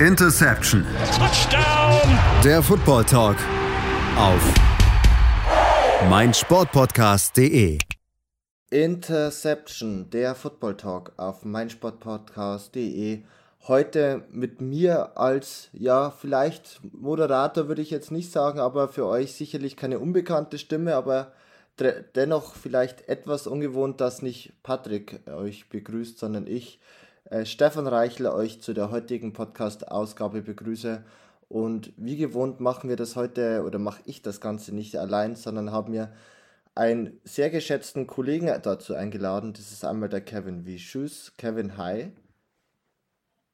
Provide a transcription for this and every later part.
Interception. Touchdown. Der Football Talk auf meinsportpodcast.de. Interception, der Football Talk auf meinsportpodcast.de. Heute mit mir als, ja, vielleicht Moderator würde ich jetzt nicht sagen, aber für euch sicherlich keine unbekannte Stimme, aber dennoch vielleicht etwas ungewohnt, dass nicht Patrick euch begrüßt, sondern ich, äh, Stefan Reichler, euch zu der heutigen Podcast-Ausgabe begrüße. Und wie gewohnt machen wir das heute oder mache ich das Ganze nicht allein, sondern haben mir einen sehr geschätzten Kollegen dazu eingeladen. Das ist einmal der Kevin Wie. Tschüss, Kevin, hi.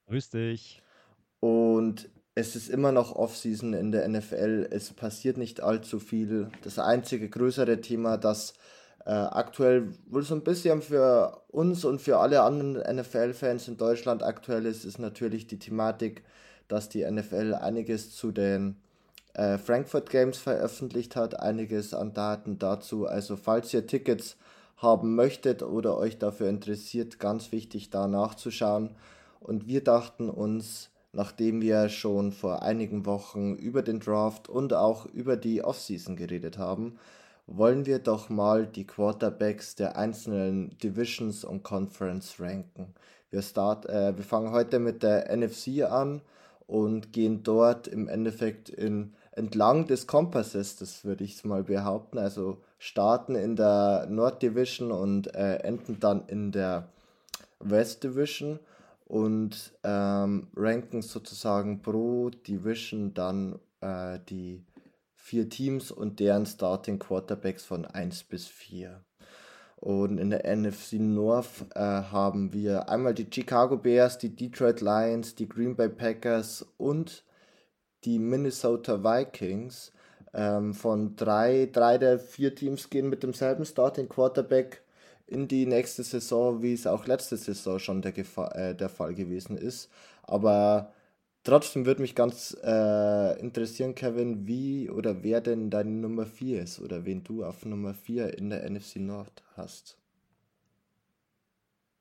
Grüß dich. Und es ist immer noch Offseason in der NFL. Es passiert nicht allzu viel. Das einzige größere Thema, das äh, aktuell wohl so ein bisschen für uns und für alle anderen NFL-Fans in Deutschland aktuell ist, ist natürlich die Thematik, dass die NFL einiges zu den äh, Frankfurt Games veröffentlicht hat, einiges an Daten dazu. Also falls ihr Tickets haben möchtet oder euch dafür interessiert, ganz wichtig da nachzuschauen. Und wir dachten uns, nachdem wir schon vor einigen Wochen über den Draft und auch über die Offseason geredet haben, wollen wir doch mal die Quarterbacks der einzelnen Divisions und Conference ranken. Wir, start, äh, wir fangen heute mit der NFC an und gehen dort im Endeffekt in, entlang des Kompasses, das würde ich mal behaupten, also starten in der Nord Division und äh, enden dann in der West Division und ähm, ranken sozusagen pro Division dann äh, die vier Teams und deren Starting Quarterbacks von 1 bis 4. Und in der NFC North äh, haben wir einmal die Chicago Bears, die Detroit Lions, die Green Bay Packers und die Minnesota Vikings. Ähm, von drei, drei der vier Teams gehen mit demselben Starting Quarterback in die nächste Saison, wie es auch letzte Saison schon der, Gefa äh, der Fall gewesen ist. Aber trotzdem würde mich ganz äh, interessieren, Kevin, wie oder wer denn deine Nummer 4 ist oder wen du auf Nummer 4 in der NFC Nord hast.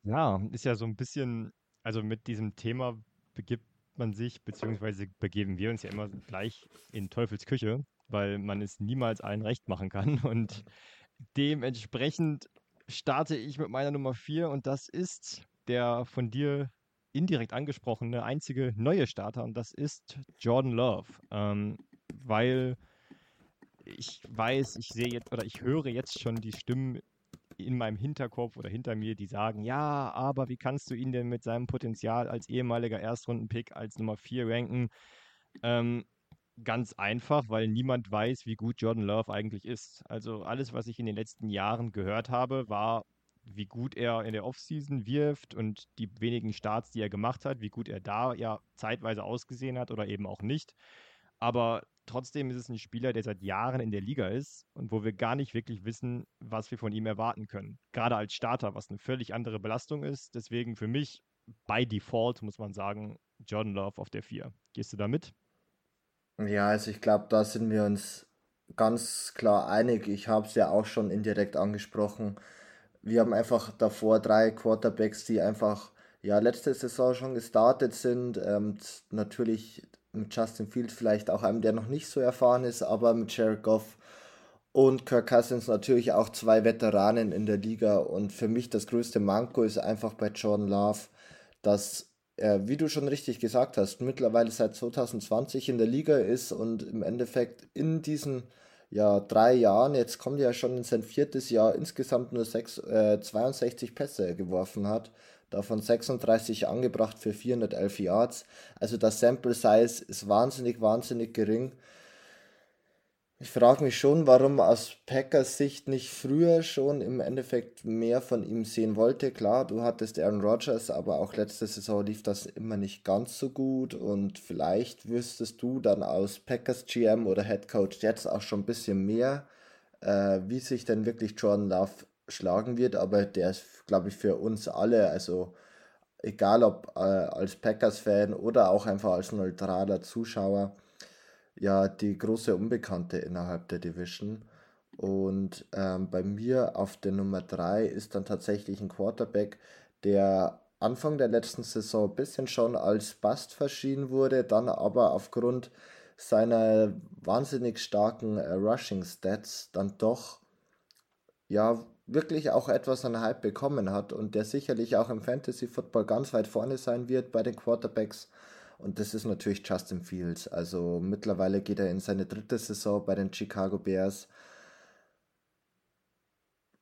Ja, ist ja so ein bisschen, also mit diesem Thema begibt man sich, beziehungsweise begeben wir uns ja immer gleich in Teufels Küche, weil man es niemals allen recht machen kann. Und dementsprechend starte ich mit meiner Nummer 4 und das ist der von dir indirekt angesprochene einzige neue Starter und das ist Jordan Love. Ähm, weil ich weiß, ich sehe jetzt oder ich höre jetzt schon die Stimmen in meinem Hinterkopf oder hinter mir, die sagen, ja, aber wie kannst du ihn denn mit seinem Potenzial als ehemaliger Erstrundenpick als Nummer 4 ranken? Ähm, Ganz einfach, weil niemand weiß, wie gut Jordan Love eigentlich ist. Also alles, was ich in den letzten Jahren gehört habe, war, wie gut er in der Offseason wirft und die wenigen Starts, die er gemacht hat, wie gut er da ja zeitweise ausgesehen hat oder eben auch nicht. Aber trotzdem ist es ein Spieler, der seit Jahren in der Liga ist und wo wir gar nicht wirklich wissen, was wir von ihm erwarten können. Gerade als Starter, was eine völlig andere Belastung ist. Deswegen für mich by Default, muss man sagen, Jordan Love auf der 4. Gehst du da mit? Ja, also ich glaube, da sind wir uns ganz klar einig. Ich habe es ja auch schon indirekt angesprochen. Wir haben einfach davor drei Quarterbacks, die einfach ja letzte Saison schon gestartet sind. Ähm, natürlich mit Justin Fields vielleicht auch einem, der noch nicht so erfahren ist, aber mit Jared Goff und Kirk Cousins natürlich auch zwei Veteranen in der Liga. Und für mich das größte Manko ist einfach bei Jordan Love, dass er, wie du schon richtig gesagt hast, mittlerweile seit 2020 in der Liga ist und im Endeffekt in diesen ja, drei Jahren, jetzt kommt er ja schon in sein viertes Jahr, insgesamt nur sechs, äh, 62 Pässe geworfen hat, davon 36 angebracht für 411 Yards. Also das Sample Size ist wahnsinnig, wahnsinnig gering. Ich frage mich schon, warum aus Packers Sicht nicht früher schon im Endeffekt mehr von ihm sehen wollte. Klar, du hattest Aaron Rodgers, aber auch letzte Saison lief das immer nicht ganz so gut und vielleicht wüsstest du dann aus Packers GM oder Head Coach jetzt auch schon ein bisschen mehr, äh, wie sich denn wirklich Jordan Love schlagen wird, aber der ist, glaube ich, für uns alle, also egal ob äh, als Packers-Fan oder auch einfach als neutraler Zuschauer, ja die große Unbekannte innerhalb der Division. Und ähm, bei mir auf der Nummer 3 ist dann tatsächlich ein Quarterback, der Anfang der letzten Saison ein bisschen schon als Bast verschrien wurde, dann aber aufgrund seiner wahnsinnig starken äh, Rushing Stats dann doch ja wirklich auch etwas an Hype bekommen hat und der sicherlich auch im Fantasy Football ganz weit vorne sein wird bei den Quarterbacks. Und das ist natürlich Justin Fields. Also mittlerweile geht er in seine dritte Saison bei den Chicago Bears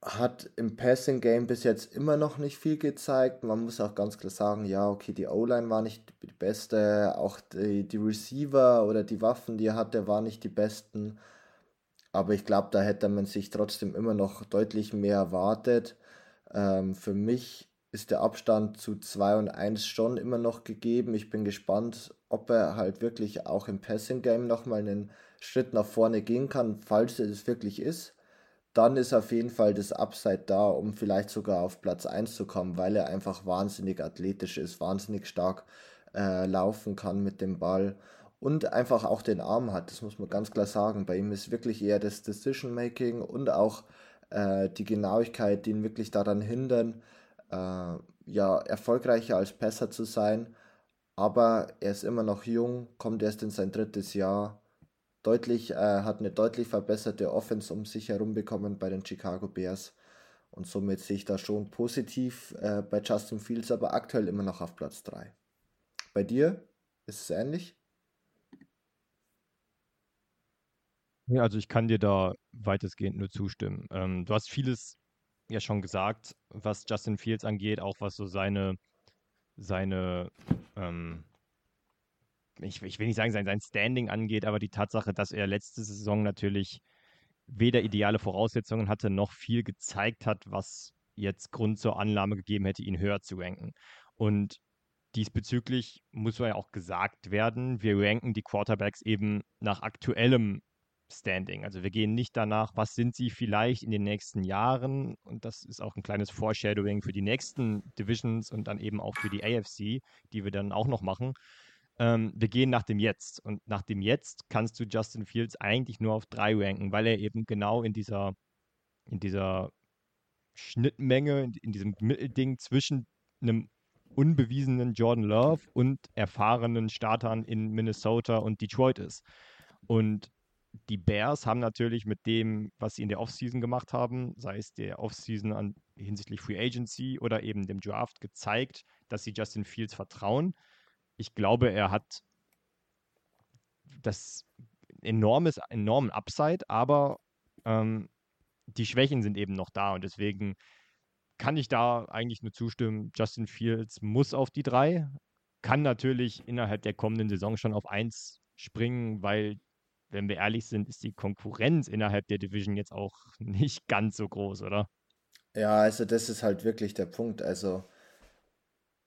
hat im Passing Game bis jetzt immer noch nicht viel gezeigt. Man muss auch ganz klar sagen, ja, okay, die O-Line war nicht die beste, auch die, die Receiver oder die Waffen, die er hatte, waren nicht die besten. Aber ich glaube, da hätte man sich trotzdem immer noch deutlich mehr erwartet. Ähm, für mich ist der Abstand zu 2 und 1 schon immer noch gegeben. Ich bin gespannt, ob er halt wirklich auch im Passing Game nochmal einen Schritt nach vorne gehen kann, falls er es wirklich ist dann ist auf jeden Fall das Upside da, um vielleicht sogar auf Platz 1 zu kommen, weil er einfach wahnsinnig athletisch ist, wahnsinnig stark äh, laufen kann mit dem Ball und einfach auch den Arm hat. Das muss man ganz klar sagen. Bei ihm ist wirklich eher das Decision Making und auch äh, die Genauigkeit, die ihn wirklich daran hindern, äh, ja, erfolgreicher als Passer zu sein. Aber er ist immer noch jung, kommt erst in sein drittes Jahr deutlich, äh, hat eine deutlich verbesserte Offense um sich herum bekommen bei den Chicago Bears. Und somit sehe ich da schon positiv äh, bei Justin Fields, aber aktuell immer noch auf Platz 3. Bei dir ist es ähnlich? Ja, also ich kann dir da weitestgehend nur zustimmen. Ähm, du hast vieles ja schon gesagt, was Justin Fields angeht, auch was so seine, seine ähm, ich, ich will nicht sagen, sein, sein Standing angeht, aber die Tatsache, dass er letzte Saison natürlich weder ideale Voraussetzungen hatte, noch viel gezeigt hat, was jetzt Grund zur Annahme gegeben hätte, ihn höher zu ranken. Und diesbezüglich muss ja auch gesagt werden, wir ranken die Quarterbacks eben nach aktuellem Standing. Also wir gehen nicht danach, was sind sie vielleicht in den nächsten Jahren. Und das ist auch ein kleines Foreshadowing für die nächsten Divisions und dann eben auch für die AFC, die wir dann auch noch machen, ähm, wir gehen nach dem Jetzt. Und nach dem Jetzt kannst du Justin Fields eigentlich nur auf drei ranken, weil er eben genau in dieser, in dieser Schnittmenge, in, in diesem Mittelding zwischen einem unbewiesenen Jordan Love und erfahrenen Startern in Minnesota und Detroit ist. Und die Bears haben natürlich mit dem, was sie in der Offseason gemacht haben, sei es der Offseason an, hinsichtlich Free Agency oder eben dem Draft, gezeigt, dass sie Justin Fields vertrauen ich glaube, er hat das enormes, enormen Upside, aber ähm, die Schwächen sind eben noch da und deswegen kann ich da eigentlich nur zustimmen. Justin Fields muss auf die drei, kann natürlich innerhalb der kommenden Saison schon auf eins springen, weil, wenn wir ehrlich sind, ist die Konkurrenz innerhalb der Division jetzt auch nicht ganz so groß, oder? Ja, also das ist halt wirklich der Punkt. Also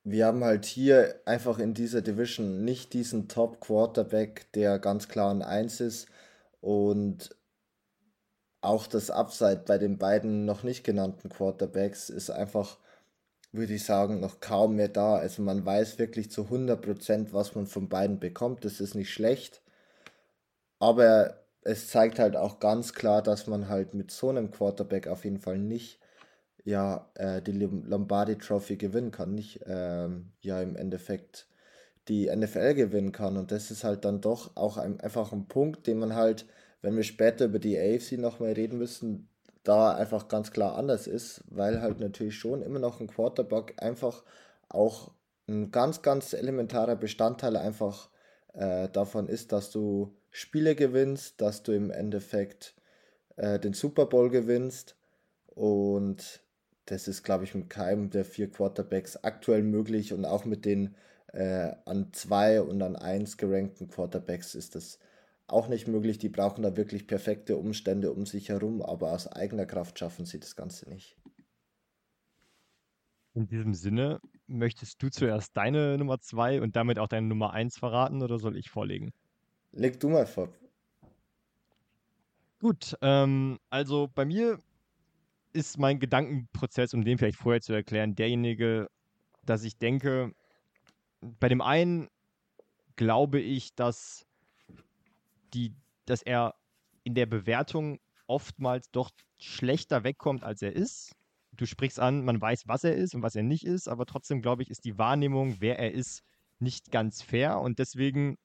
wir haben halt hier einfach in dieser Division nicht diesen Top-Quarterback, der ganz klar ein Eins ist und auch das Upside bei den beiden noch nicht genannten Quarterbacks ist einfach, würde ich sagen, noch kaum mehr da. Also man weiß wirklich zu 100%, was man von beiden bekommt. Das ist nicht schlecht, aber es zeigt halt auch ganz klar, dass man halt mit so einem Quarterback auf jeden Fall nicht ja äh, die Lombardi Trophy gewinnen kann, nicht ähm, ja im Endeffekt die NFL gewinnen kann. Und das ist halt dann doch auch ein, einfach ein Punkt, den man halt, wenn wir später über die AFC nochmal reden müssen, da einfach ganz klar anders ist, weil halt natürlich schon immer noch ein Quarterback einfach auch ein ganz, ganz elementarer Bestandteil einfach äh, davon ist, dass du Spiele gewinnst, dass du im Endeffekt äh, den Super Bowl gewinnst und das ist, glaube ich, mit keinem der vier Quarterbacks aktuell möglich und auch mit den äh, an zwei und an eins gerankten Quarterbacks ist das auch nicht möglich. Die brauchen da wirklich perfekte Umstände um sich herum, aber aus eigener Kraft schaffen sie das Ganze nicht. In diesem Sinne, möchtest du zuerst deine Nummer zwei und damit auch deine Nummer eins verraten oder soll ich vorlegen? Leg du mal vor. Gut, ähm, also bei mir ist mein Gedankenprozess, um den vielleicht vorher zu erklären, derjenige, dass ich denke, bei dem einen glaube ich, dass, die, dass er in der Bewertung oftmals doch schlechter wegkommt, als er ist. du sprichst an, man weiß, was er ist und was er nicht ist, aber trotzdem, glaube ich, ist die Wahrnehmung, wer er ist, nicht ganz fair. Und deswegen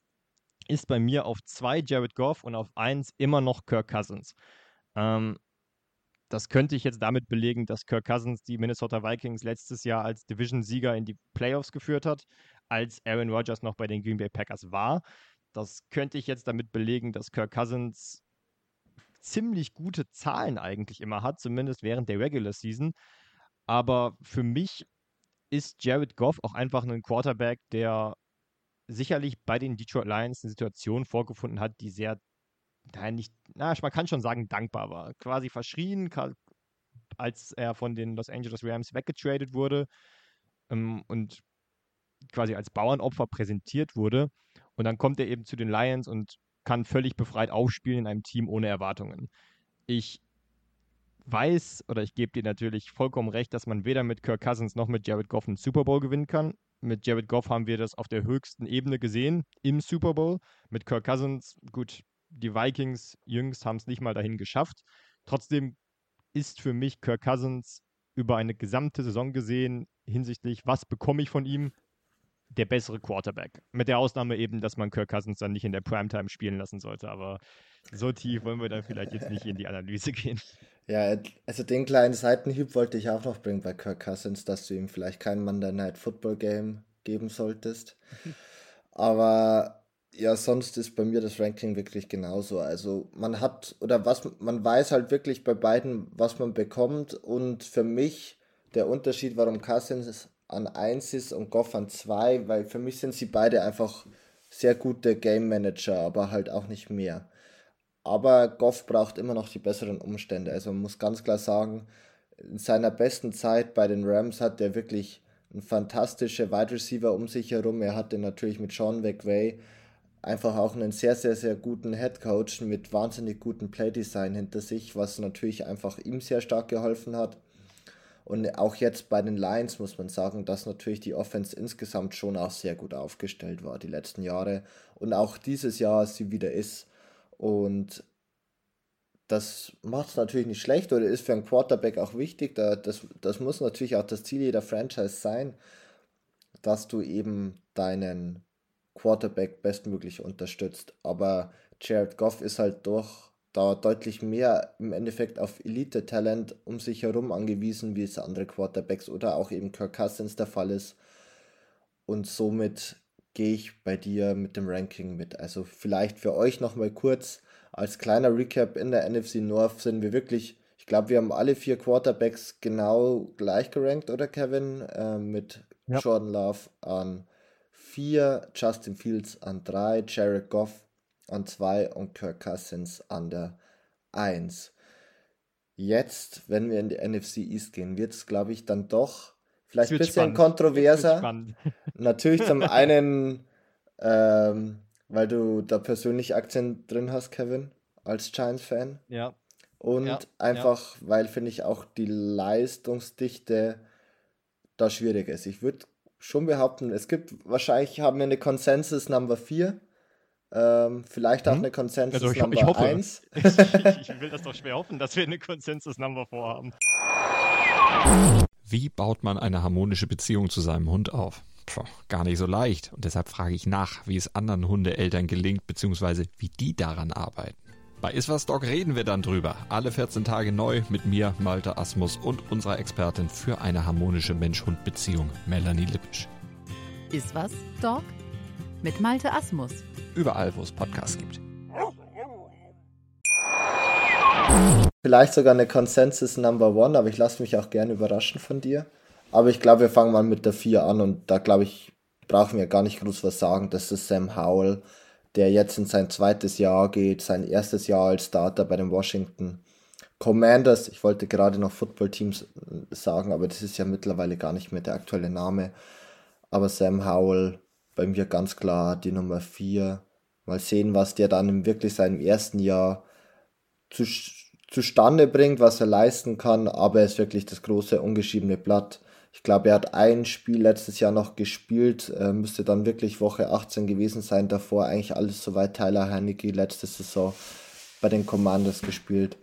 ist bei mir auf zwei Jared Goff und auf eins immer noch Kirk Cousins. Ähm, das könnte ich jetzt damit belegen, dass Kirk Cousins die Minnesota Vikings letztes Jahr als Division-Sieger in die Playoffs geführt hat, als Aaron Rodgers noch bei den Green Bay Packers war. Das könnte ich jetzt damit belegen, dass Kirk Cousins ziemlich gute Zahlen eigentlich immer hat, zumindest während der Regular Season. Aber für mich ist Jared Goff auch einfach ein Quarterback, der sicherlich bei den Detroit Lions eine Situation vorgefunden hat, die sehr, nein, nicht, na, man kann schon sagen, dankbar war. Quasi verschrien, als er von den Los Angeles Rams weggetradet wurde ähm, und quasi als Bauernopfer präsentiert wurde. Und dann kommt er eben zu den Lions und kann völlig befreit aufspielen in einem Team ohne Erwartungen. Ich weiß oder ich gebe dir natürlich vollkommen recht, dass man weder mit Kirk Cousins noch mit Jared Goff einen Super Bowl gewinnen kann. Mit Jared Goff haben wir das auf der höchsten Ebene gesehen im Super Bowl. Mit Kirk Cousins, gut, die Vikings jüngst haben es nicht mal dahin geschafft. Trotzdem ist für mich Kirk Cousins über eine gesamte Saison gesehen hinsichtlich, was bekomme ich von ihm, der bessere Quarterback. Mit der Ausnahme eben, dass man Kirk Cousins dann nicht in der Primetime spielen lassen sollte. Aber so tief wollen wir dann vielleicht jetzt nicht in die Analyse gehen. Ja, also den kleinen Seitenhieb wollte ich auch noch bringen bei Kirk Cousins, dass du ihm vielleicht kein Monday Night Football Game geben solltest. Aber ja, sonst ist bei mir das Ranking wirklich genauso. Also man hat, oder was, man weiß halt wirklich bei beiden, was man bekommt. Und für mich der Unterschied, warum Cousins an 1 ist und Goff an 2, weil für mich sind sie beide einfach sehr gute Game Manager, aber halt auch nicht mehr. Aber Goff braucht immer noch die besseren Umstände. Also man muss ganz klar sagen, in seiner besten Zeit bei den Rams hat er wirklich einen fantastischen Wide Receiver um sich herum. Er hatte natürlich mit Sean McVay einfach auch einen sehr, sehr, sehr guten Head Coach mit wahnsinnig gutem Playdesign hinter sich, was natürlich einfach ihm sehr stark geholfen hat. Und auch jetzt bei den Lions muss man sagen, dass natürlich die Offense insgesamt schon auch sehr gut aufgestellt war die letzten Jahre und auch dieses Jahr sie wieder ist. Und das macht es natürlich nicht schlecht oder ist für einen Quarterback auch wichtig. Das, das muss natürlich auch das Ziel jeder Franchise sein, dass du eben deinen Quarterback bestmöglich unterstützt. Aber Jared Goff ist halt doch da deutlich mehr im Endeffekt auf Elite-Talent um sich herum angewiesen, wie es andere Quarterbacks oder auch eben Kirk Cousins der Fall ist. Und somit gehe ich bei dir mit dem Ranking mit. Also vielleicht für euch nochmal kurz als kleiner Recap in der NFC North sind wir wirklich, ich glaube, wir haben alle vier Quarterbacks genau gleich gerankt, oder Kevin? Äh, mit ja. Jordan Love an 4, Justin Fields an 3, Jared Goff an 2 und Kirk Cousins an der 1. Jetzt, wenn wir in die NFC East gehen, wird es, glaube ich, dann doch vielleicht ein bisschen spannend. kontroverser. Natürlich zum einen, ähm, weil du da persönlich Aktien drin hast, Kevin, als Giants-Fan. Ja. Und ja, einfach, ja. weil, finde ich, auch die Leistungsdichte da schwierig ist. Ich würde schon behaupten, es gibt wahrscheinlich, haben wir eine Consensus Number 4 ähm, vielleicht auch hm? eine Consensus also ich, Number ich hoffe. 1. ich, ich will das doch schwer hoffen, dass wir eine Consensus Number vorhaben. Wie baut man eine harmonische Beziehung zu seinem Hund auf? Puh, gar nicht so leicht. Und deshalb frage ich nach, wie es anderen Hundeeltern gelingt, beziehungsweise wie die daran arbeiten. Bei Iswas Dog reden wir dann drüber. Alle 14 Tage neu mit mir, Malte Asmus und unserer Expertin für eine harmonische Mensch-Hund-Beziehung, Melanie Lippisch. Iswas Dog? Mit Malte Asmus überall, wo es Podcasts gibt. Vielleicht sogar eine Consensus Number One, aber ich lasse mich auch gerne überraschen von dir. Aber ich glaube, wir fangen mal mit der 4 an und da glaube ich, brauchen wir gar nicht groß was sagen. Das ist Sam Howell, der jetzt in sein zweites Jahr geht, sein erstes Jahr als Starter bei den Washington Commanders. Ich wollte gerade noch Football Teams sagen, aber das ist ja mittlerweile gar nicht mehr der aktuelle Name. Aber Sam Howell bei mir ganz klar die Nummer 4. Mal sehen, was der dann wirklich seinem ersten Jahr zu, zustande bringt, was er leisten kann. Aber er ist wirklich das große ungeschriebene Blatt. Ich glaube, er hat ein Spiel letztes Jahr noch gespielt, äh, müsste dann wirklich Woche 18 gewesen sein. Davor eigentlich alles soweit Tyler Heinecke letzte Saison bei den Commanders gespielt.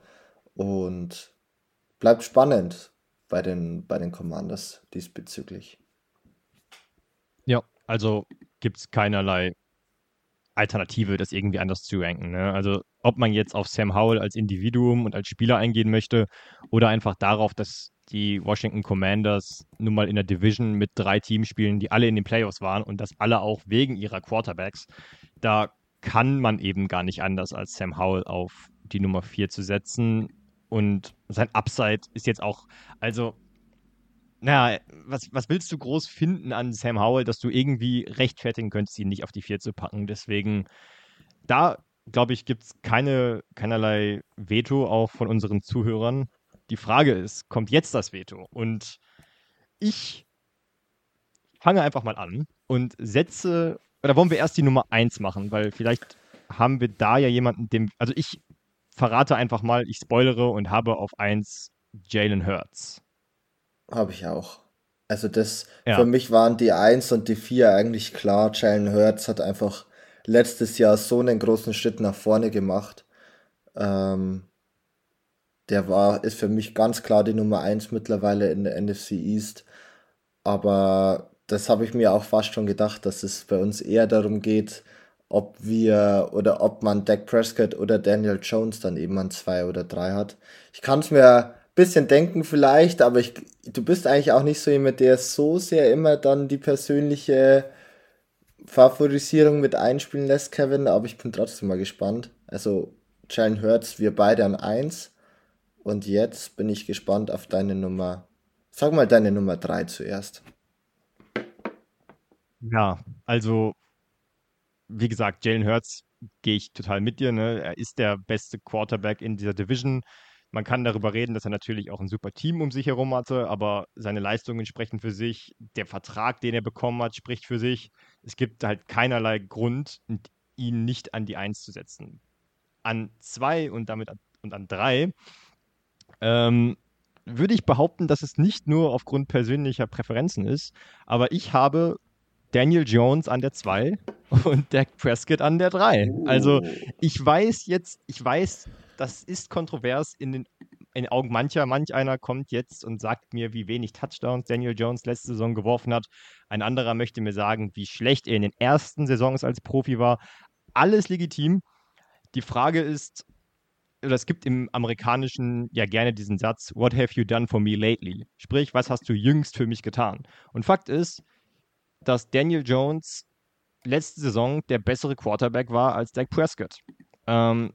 Und bleibt spannend. bei den, bei den Commanders diesbezüglich. Ja, also gibt es keinerlei Alternative, das irgendwie anders zu ranken. Ne? Also ob man jetzt auf Sam Howell als Individuum und als Spieler eingehen möchte oder einfach darauf, dass die Washington Commanders nun mal in der Division mit drei Teams spielen, die alle in den Playoffs waren und das alle auch wegen ihrer Quarterbacks. Da kann man eben gar nicht anders, als Sam Howell auf die Nummer 4 zu setzen. Und sein Upside ist jetzt auch, also naja, was, was willst du groß finden an Sam Howell, dass du irgendwie rechtfertigen könntest, ihn nicht auf die vier zu packen? Deswegen, da glaube ich, gibt es keine, keinerlei Veto auch von unseren Zuhörern. Die Frage ist, kommt jetzt das Veto? Und ich fange einfach mal an und setze, oder wollen wir erst die Nummer 1 machen, weil vielleicht haben wir da ja jemanden, dem, also ich verrate einfach mal, ich spoilere und habe auf 1 Jalen Hurts. Habe ich auch. Also das, ja. für mich waren die 1 und die 4 eigentlich klar. Jalen Hurts hat einfach letztes Jahr so einen großen Schritt nach vorne gemacht. Ähm, der war, ist für mich ganz klar die Nummer 1 mittlerweile in der NFC East. Aber das habe ich mir auch fast schon gedacht, dass es bei uns eher darum geht, ob wir oder ob man Dak Prescott oder Daniel Jones dann eben an 2 oder 3 hat. Ich kann es mir bisschen denken vielleicht, aber ich, du bist eigentlich auch nicht so jemand, der so sehr immer dann die persönliche Favorisierung mit einspielen lässt, Kevin, aber ich bin trotzdem mal gespannt. Also, Jalen Hurts, wir beide an 1. Und jetzt bin ich gespannt auf deine Nummer. Sag mal deine Nummer 3 zuerst. Ja, also, wie gesagt, Jalen Hurts gehe ich total mit dir. Ne? Er ist der beste Quarterback in dieser Division. Man kann darüber reden, dass er natürlich auch ein super Team um sich herum hatte, aber seine Leistungen sprechen für sich. Der Vertrag, den er bekommen hat, spricht für sich. Es gibt halt keinerlei Grund, ihn nicht an die Eins zu setzen. An zwei und damit und an drei ähm, würde ich behaupten, dass es nicht nur aufgrund persönlicher Präferenzen ist, aber ich habe Daniel Jones an der 2 und Dak Prescott an der 3. Also ich weiß jetzt, ich weiß, das ist kontrovers in den, in den Augen mancher. Manch einer kommt jetzt und sagt mir, wie wenig Touchdowns Daniel Jones letzte Saison geworfen hat. Ein anderer möchte mir sagen, wie schlecht er in den ersten Saisons als Profi war. Alles legitim. Die Frage ist, oder es gibt im Amerikanischen ja gerne diesen Satz, What have you done for me lately? Sprich, was hast du jüngst für mich getan? Und Fakt ist, dass Daniel Jones letzte Saison der bessere Quarterback war als Dak Prescott. Ähm,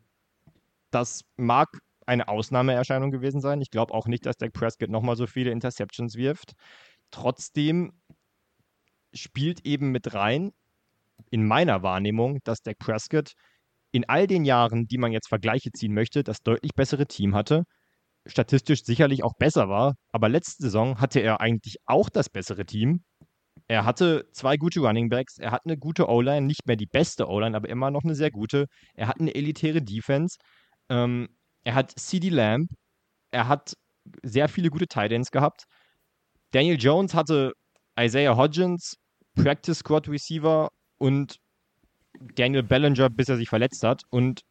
das mag eine Ausnahmeerscheinung gewesen sein. Ich glaube auch nicht, dass Dak Prescott nochmal so viele Interceptions wirft. Trotzdem spielt eben mit rein, in meiner Wahrnehmung, dass Dak Prescott in all den Jahren, die man jetzt Vergleiche ziehen möchte, das deutlich bessere Team hatte, statistisch sicherlich auch besser war, aber letzte Saison hatte er eigentlich auch das bessere Team. Er hatte zwei gute Running Backs, er hat eine gute O-Line, nicht mehr die beste O-Line, aber immer noch eine sehr gute. Er hat eine elitäre Defense. Ähm, er hat CD Lamb, er hat sehr viele gute Titans gehabt. Daniel Jones hatte Isaiah Hodgins, Practice Squad Receiver und Daniel Bellinger, bis er sich verletzt hat. Und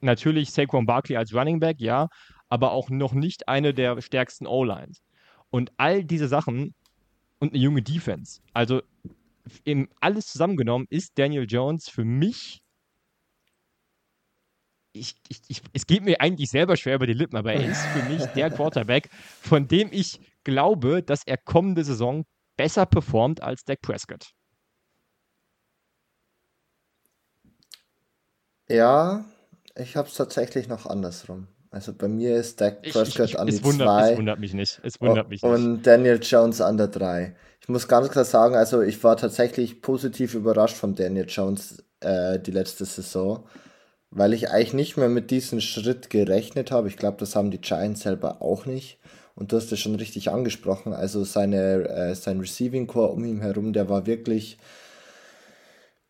natürlich Saquon Barkley als Running Back, ja, aber auch noch nicht eine der stärksten O-Lines. Und all diese Sachen und eine junge Defense. Also alles zusammengenommen ist Daniel Jones für mich ich, ich, ich, es geht mir eigentlich selber schwer über die Lippen, aber er ist für mich der Quarterback, von dem ich glaube, dass er kommende Saison besser performt als Dak Prescott. Ja, ich habe es tatsächlich noch andersrum. Also bei mir ist Dak Prescott ich, an die 2. Es wundert mich nicht. Es wundert mich nicht. Und Daniel Jones an der 3. Ich muss ganz klar sagen, also ich war tatsächlich positiv überrascht von Daniel Jones äh, die letzte Saison weil ich eigentlich nicht mehr mit diesem Schritt gerechnet habe. Ich glaube, das haben die Giants selber auch nicht. Und du hast es schon richtig angesprochen. Also seine, äh, sein Receiving Core um ihn herum, der war wirklich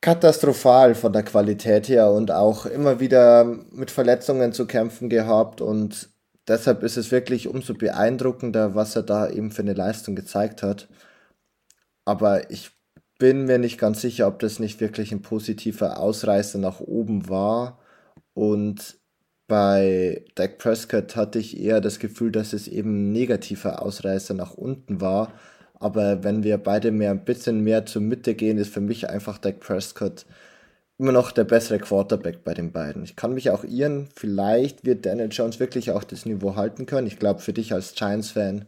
katastrophal von der Qualität her und auch immer wieder mit Verletzungen zu kämpfen gehabt. Und deshalb ist es wirklich umso beeindruckender, was er da eben für eine Leistung gezeigt hat. Aber ich bin mir nicht ganz sicher, ob das nicht wirklich ein positiver Ausreißer nach oben war und bei Dak Prescott hatte ich eher das Gefühl, dass es eben negativer Ausreißer nach unten war. Aber wenn wir beide mehr ein bisschen mehr zur Mitte gehen, ist für mich einfach Dak Prescott immer noch der bessere Quarterback bei den beiden. Ich kann mich auch irren, vielleicht wird Daniel Jones wirklich auch das Niveau halten können. Ich glaube, für dich als Giants-Fan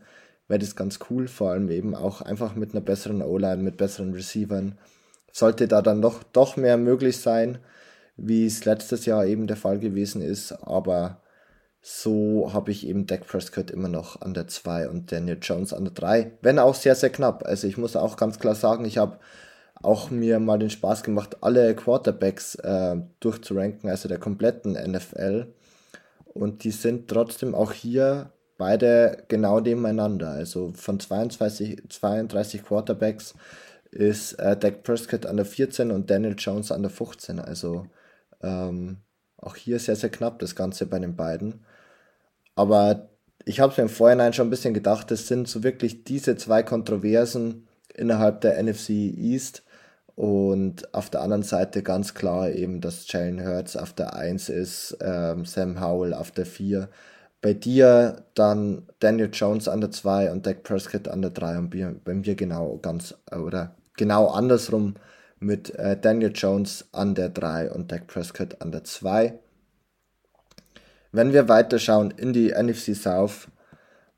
wäre das ganz cool, vor allem eben auch einfach mit einer besseren O-Line, mit besseren Receivern. Sollte da dann doch, doch mehr möglich sein wie es letztes Jahr eben der Fall gewesen ist, aber so habe ich eben Dak Prescott immer noch an der 2 und Daniel Jones an der 3, wenn auch sehr, sehr knapp. Also ich muss auch ganz klar sagen, ich habe auch mir mal den Spaß gemacht, alle Quarterbacks äh, durchzuranken, also der kompletten NFL. Und die sind trotzdem auch hier beide genau nebeneinander. Also von 22, 32 Quarterbacks ist äh, Dak Prescott an der 14 und Daniel Jones an der 15. Also ähm, auch hier sehr, sehr knapp das Ganze bei den beiden. Aber ich habe mir im Vorhinein schon ein bisschen gedacht, es sind so wirklich diese zwei Kontroversen innerhalb der NFC East. Und auf der anderen Seite ganz klar eben, dass Jalen Hurts auf der 1 ist, ähm, Sam Howell auf der 4. Bei dir dann Daniel Jones an der 2 und Dak Prescott an der 3 und bei mir genau ganz oder genau andersrum mit äh, Daniel Jones an der 3 und Dak Prescott an der 2. Wenn wir weiterschauen in die NFC South,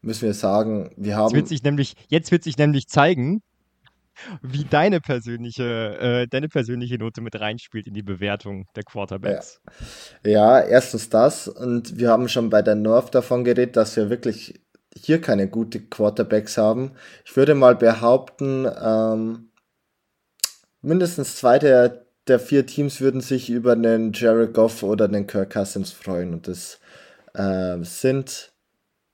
müssen wir sagen, wir haben. Jetzt wird sich nämlich, jetzt wird sich nämlich zeigen, wie deine persönliche, äh, deine persönliche Note mit reinspielt in die Bewertung der Quarterbacks. Ja. ja, erstens das. Und wir haben schon bei der North davon geredet, dass wir wirklich hier keine guten Quarterbacks haben. Ich würde mal behaupten, ähm, mindestens zwei der, der vier Teams würden sich über einen Jared Goff oder einen Kirk Cousins freuen. Und das äh, sind,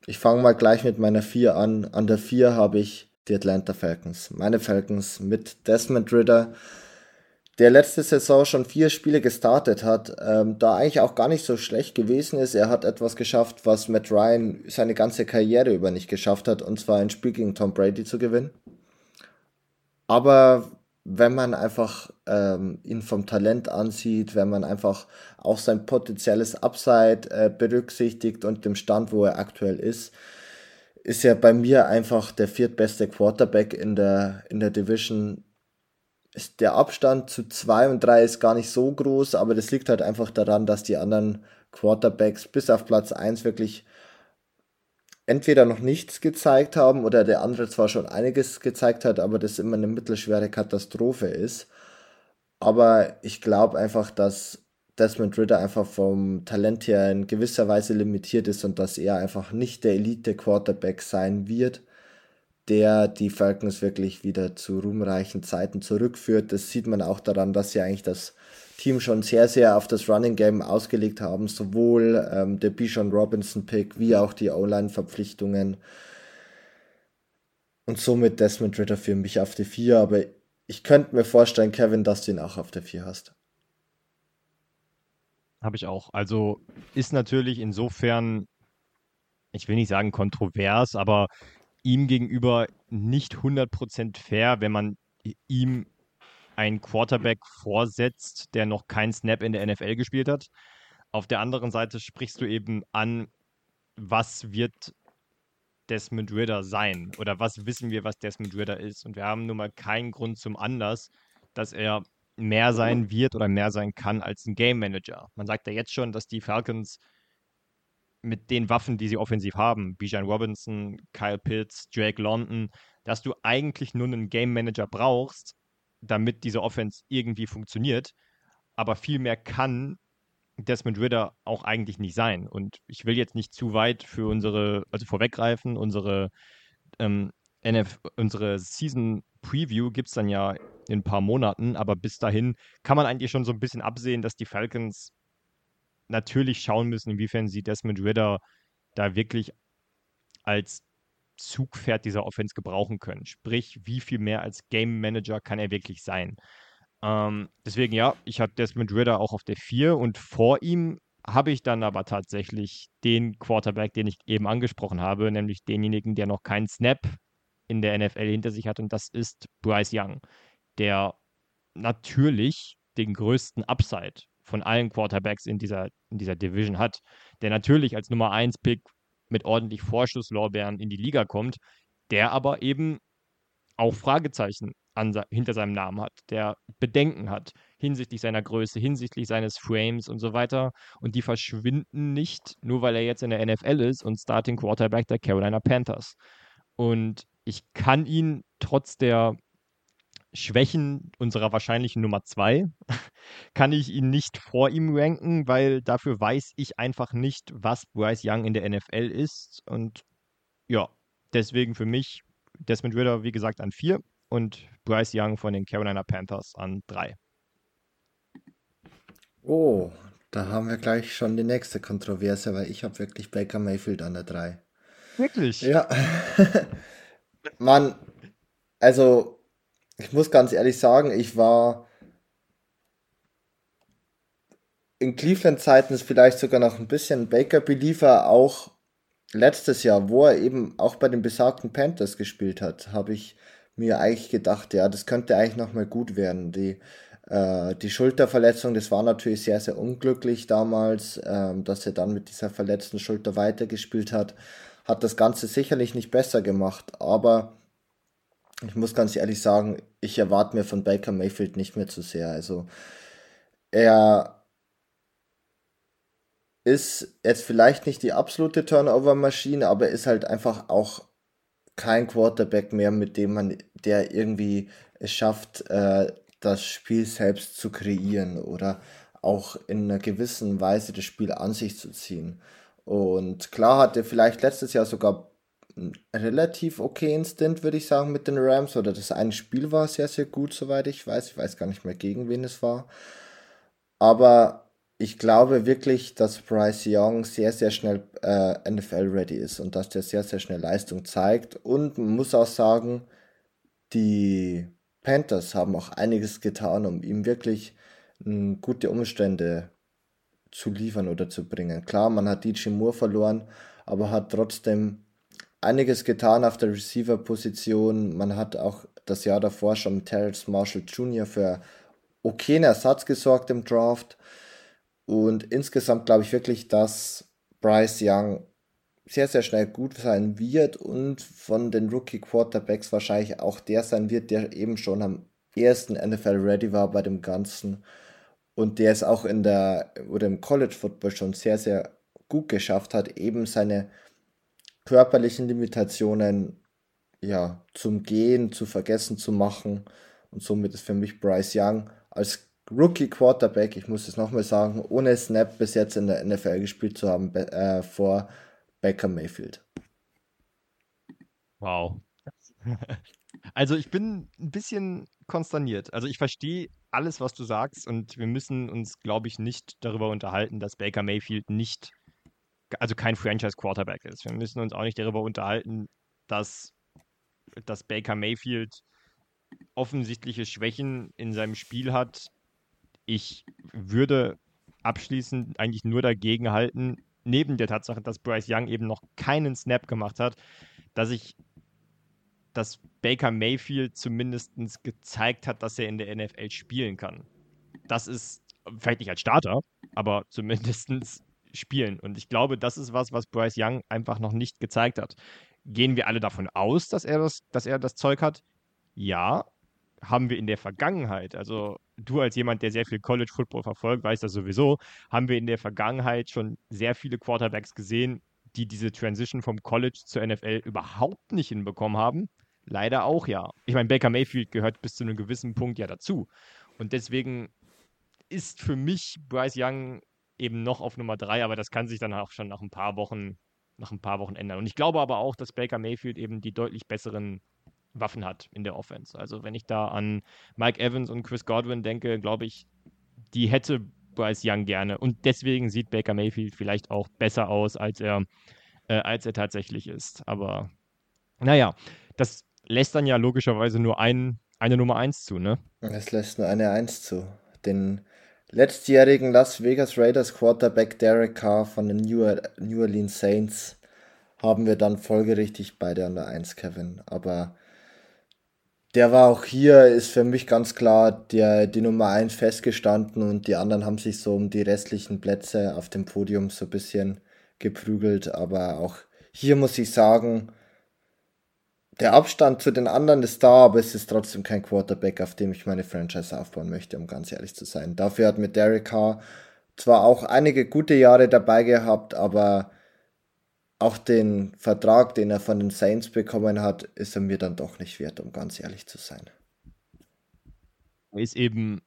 ich fange mal gleich mit meiner vier an. An der vier habe ich die Atlanta Falcons. Meine Falcons mit Desmond Ritter, der letzte Saison schon vier Spiele gestartet hat, ähm, da eigentlich auch gar nicht so schlecht gewesen ist. Er hat etwas geschafft, was Matt Ryan seine ganze Karriere über nicht geschafft hat, und zwar ein Spiel gegen Tom Brady zu gewinnen. Aber wenn man einfach ähm, ihn vom Talent ansieht, wenn man einfach auch sein potenzielles Upside äh, berücksichtigt und dem Stand, wo er aktuell ist, ist er bei mir einfach der viertbeste Quarterback in der, in der Division. Ist der Abstand zu 2 und 3 ist gar nicht so groß, aber das liegt halt einfach daran, dass die anderen Quarterbacks bis auf Platz 1 wirklich entweder noch nichts gezeigt haben oder der andere zwar schon einiges gezeigt hat, aber das immer eine mittelschwere Katastrophe ist. Aber ich glaube einfach, dass Desmond Ritter einfach vom Talent her in gewisser Weise limitiert ist und dass er einfach nicht der Elite-Quarterback sein wird, der die Falcons wirklich wieder zu ruhmreichen Zeiten zurückführt. Das sieht man auch daran, dass sie eigentlich das Team schon sehr, sehr auf das Running Game ausgelegt haben, sowohl ähm, der Bijan Robinson Pick wie auch die O-Line-Verpflichtungen. Und somit Desmond Ritter für mich auf die 4, aber ich könnte mir vorstellen, Kevin, dass du ihn auch auf der 4 hast. Habe ich auch. Also ist natürlich insofern, ich will nicht sagen kontrovers, aber ihm gegenüber nicht 100% fair, wenn man ihm einen Quarterback vorsetzt, der noch keinen Snap in der NFL gespielt hat. Auf der anderen Seite sprichst du eben an, was wird Desmond Ritter sein oder was wissen wir, was Desmond Ritter ist. Und wir haben nun mal keinen Grund zum Anlass, dass er mehr sein wird oder mehr sein kann als ein Game Manager. Man sagt ja jetzt schon, dass die Falcons mit den Waffen, die sie offensiv haben, Bijan Robinson, Kyle Pitts, Drake London, dass du eigentlich nur einen Game Manager brauchst, damit diese Offense irgendwie funktioniert. Aber viel mehr kann Desmond Ritter auch eigentlich nicht sein. Und ich will jetzt nicht zu weit für unsere, also vorweggreifen, unsere ähm, NF, unsere Season Preview gibt es dann ja in ein paar Monaten, aber bis dahin kann man eigentlich schon so ein bisschen absehen, dass die Falcons natürlich schauen müssen, inwiefern sie Desmond Ritter da wirklich als Zugpferd dieser Offense gebrauchen können. Sprich, wie viel mehr als Game Manager kann er wirklich sein? Ähm, deswegen ja, ich habe Desmond Ritter auch auf der 4 und vor ihm habe ich dann aber tatsächlich den Quarterback, den ich eben angesprochen habe, nämlich denjenigen, der noch keinen Snap in der NFL hinter sich hat und das ist Bryce Young, der natürlich den größten Upside von allen Quarterbacks in dieser, in dieser Division hat, der natürlich als Nummer 1 Pick mit ordentlich Vorschusslorbeeren in die Liga kommt, der aber eben auch Fragezeichen an, hinter seinem Namen hat, der Bedenken hat hinsichtlich seiner Größe, hinsichtlich seines Frames und so weiter. Und die verschwinden nicht, nur weil er jetzt in der NFL ist und Starting Quarterback der Carolina Panthers. Und ich kann ihn trotz der Schwächen unserer wahrscheinlichen Nummer zwei, kann ich ihn nicht vor ihm ranken, weil dafür weiß ich einfach nicht, was Bryce Young in der NFL ist. Und ja, deswegen für mich Desmond Ritter, wie gesagt, an vier und Bryce Young von den Carolina Panthers an drei. Oh, da haben wir gleich schon die nächste Kontroverse, weil ich habe wirklich Baker Mayfield an der drei. Wirklich? Ja. Mann, also ich muss ganz ehrlich sagen, ich war in Cleveland-Zeiten vielleicht sogar noch ein bisschen Baker-Believer, auch letztes Jahr, wo er eben auch bei den besagten Panthers gespielt hat, habe ich mir eigentlich gedacht, ja, das könnte eigentlich nochmal gut werden. Die, äh, die Schulterverletzung, das war natürlich sehr, sehr unglücklich damals, äh, dass er dann mit dieser verletzten Schulter weitergespielt hat. Hat das Ganze sicherlich nicht besser gemacht, aber ich muss ganz ehrlich sagen, ich erwarte mir von Baker Mayfield nicht mehr zu sehr. Also er ist jetzt vielleicht nicht die absolute Turnover-Maschine, aber ist halt einfach auch kein Quarterback mehr, mit dem man, der irgendwie es schafft, äh, das Spiel selbst zu kreieren oder auch in einer gewissen Weise das Spiel an sich zu ziehen. Und klar hat er vielleicht letztes Jahr sogar relativ okayen Stint, würde ich sagen, mit den Rams. Oder das eine Spiel war sehr, sehr gut, soweit ich weiß. Ich weiß gar nicht mehr, gegen wen es war. Aber ich glaube wirklich, dass Bryce Young sehr, sehr schnell äh, NFL-ready ist und dass der sehr, sehr schnell Leistung zeigt. Und man muss auch sagen, die Panthers haben auch einiges getan, um ihm wirklich m, gute Umstände zu liefern oder zu bringen. Klar, man hat DJ Moore verloren, aber hat trotzdem einiges getan auf der Receiver-Position. Man hat auch das Jahr davor schon Terrence Marshall Jr. für okayen Ersatz gesorgt im Draft. Und insgesamt glaube ich wirklich, dass Bryce Young sehr, sehr schnell gut sein wird und von den Rookie Quarterbacks wahrscheinlich auch der sein wird, der eben schon am ersten NFL ready war bei dem Ganzen und der es auch in der oder im College Football schon sehr, sehr gut geschafft hat, eben seine körperlichen Limitationen ja zum Gehen, zu vergessen zu machen. Und somit ist für mich Bryce Young als Rookie Quarterback, ich muss es nochmal sagen, ohne Snap bis jetzt in der NFL gespielt zu haben, äh, vor Baker Mayfield. Wow. Also ich bin ein bisschen konsterniert. Also ich verstehe alles, was du sagst und wir müssen uns, glaube ich, nicht darüber unterhalten, dass Baker Mayfield nicht, also kein Franchise Quarterback ist. Wir müssen uns auch nicht darüber unterhalten, dass, dass Baker Mayfield offensichtliche Schwächen in seinem Spiel hat, ich würde abschließend eigentlich nur dagegen halten, neben der Tatsache, dass Bryce Young eben noch keinen Snap gemacht hat, dass ich, dass Baker Mayfield zumindest gezeigt hat, dass er in der NFL spielen kann. Das ist vielleicht nicht als Starter, aber zumindest spielen. Und ich glaube, das ist was, was Bryce Young einfach noch nicht gezeigt hat. Gehen wir alle davon aus, dass er das, dass er das Zeug hat? Ja, haben wir in der Vergangenheit, also du als jemand, der sehr viel College Football verfolgt, weißt das sowieso, haben wir in der Vergangenheit schon sehr viele Quarterbacks gesehen, die diese Transition vom College zur NFL überhaupt nicht hinbekommen haben. Leider auch ja. Ich meine, Baker Mayfield gehört bis zu einem gewissen Punkt ja dazu. Und deswegen ist für mich Bryce Young eben noch auf Nummer drei, aber das kann sich dann auch schon nach ein paar Wochen, nach ein paar Wochen ändern. Und ich glaube aber auch, dass Baker Mayfield eben die deutlich besseren Waffen hat in der Offense. Also wenn ich da an Mike Evans und Chris Godwin denke, glaube ich, die hätte Bryce Young gerne. Und deswegen sieht Baker Mayfield vielleicht auch besser aus, als er, äh, als er tatsächlich ist. Aber naja, das lässt dann ja logischerweise nur ein, eine Nummer 1 zu, ne? Es lässt nur eine 1 zu. Den letztjährigen Las Vegas Raiders Quarterback Derek Carr von den New, Orleans Saints haben wir dann folgerichtig beide an der 1, Kevin. Aber der war auch hier, ist für mich ganz klar der, die Nummer 1 festgestanden und die anderen haben sich so um die restlichen Plätze auf dem Podium so ein bisschen geprügelt. Aber auch hier muss ich sagen, der Abstand zu den anderen ist da, aber es ist trotzdem kein Quarterback, auf dem ich meine Franchise aufbauen möchte, um ganz ehrlich zu sein. Dafür hat mit Derek Carr zwar auch einige gute Jahre dabei gehabt, aber auch den Vertrag, den er von den Saints bekommen hat, ist er mir dann doch nicht wert, um ganz ehrlich zu sein. Er ist eben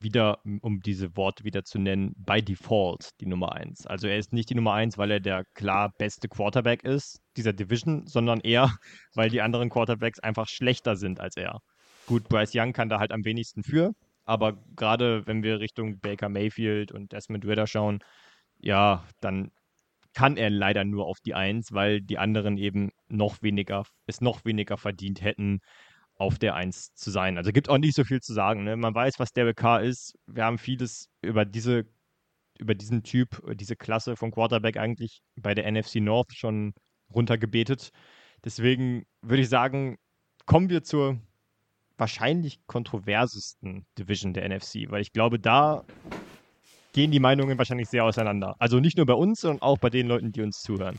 wieder, um diese Worte wieder zu nennen, by default die Nummer 1. Also er ist nicht die Nummer 1, weil er der klar beste Quarterback ist dieser Division, sondern eher, weil die anderen Quarterbacks einfach schlechter sind als er. Gut, Bryce Young kann da halt am wenigsten für, aber gerade wenn wir Richtung Baker Mayfield und Desmond Ritter schauen, ja, dann kann er leider nur auf die Eins, weil die anderen eben noch weniger, es noch weniger verdient hätten, auf der Eins zu sein. Also gibt auch nicht so viel zu sagen. Ne? Man weiß, was Derek Carr ist. Wir haben vieles über diese, über diesen Typ, diese Klasse vom Quarterback eigentlich bei der NFC North schon runtergebetet. Deswegen würde ich sagen, kommen wir zur wahrscheinlich kontroversesten Division der NFC, weil ich glaube, da gehen die Meinungen wahrscheinlich sehr auseinander. Also nicht nur bei uns, sondern auch bei den Leuten, die uns zuhören.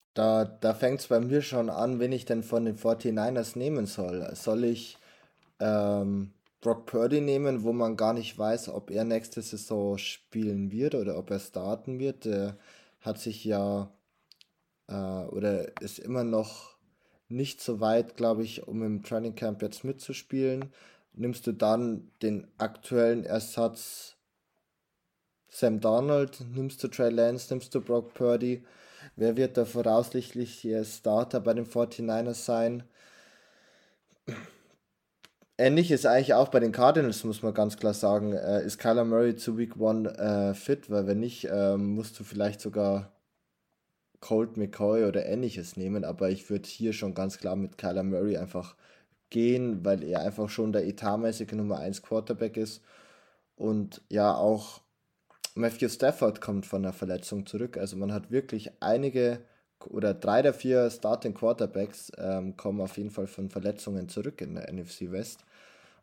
Da, da fängt es bei mir schon an, wen ich denn von den 49ers nehmen soll. Soll ich ähm, Brock Purdy nehmen, wo man gar nicht weiß, ob er nächste Saison spielen wird oder ob er starten wird? Der hat sich ja äh, oder ist immer noch nicht so weit, glaube ich, um im Training Camp jetzt mitzuspielen. Nimmst du dann den aktuellen Ersatz Sam Donald, nimmst du Trey Lance, nimmst du Brock Purdy? Wer wird der voraussichtliche Starter bei den 49ers sein? Ähnlich ist eigentlich auch bei den Cardinals, muss man ganz klar sagen. Äh, ist Kyler Murray zu Week 1 äh, fit? Weil wenn nicht, äh, musst du vielleicht sogar Colt McCoy oder ähnliches nehmen, aber ich würde hier schon ganz klar mit Kyler Murray einfach gehen, weil er einfach schon der etatmäßige Nummer 1 Quarterback ist und ja auch Matthew Stafford kommt von einer Verletzung zurück. Also man hat wirklich einige oder drei der vier Starting Quarterbacks ähm, kommen auf jeden Fall von Verletzungen zurück in der NFC West.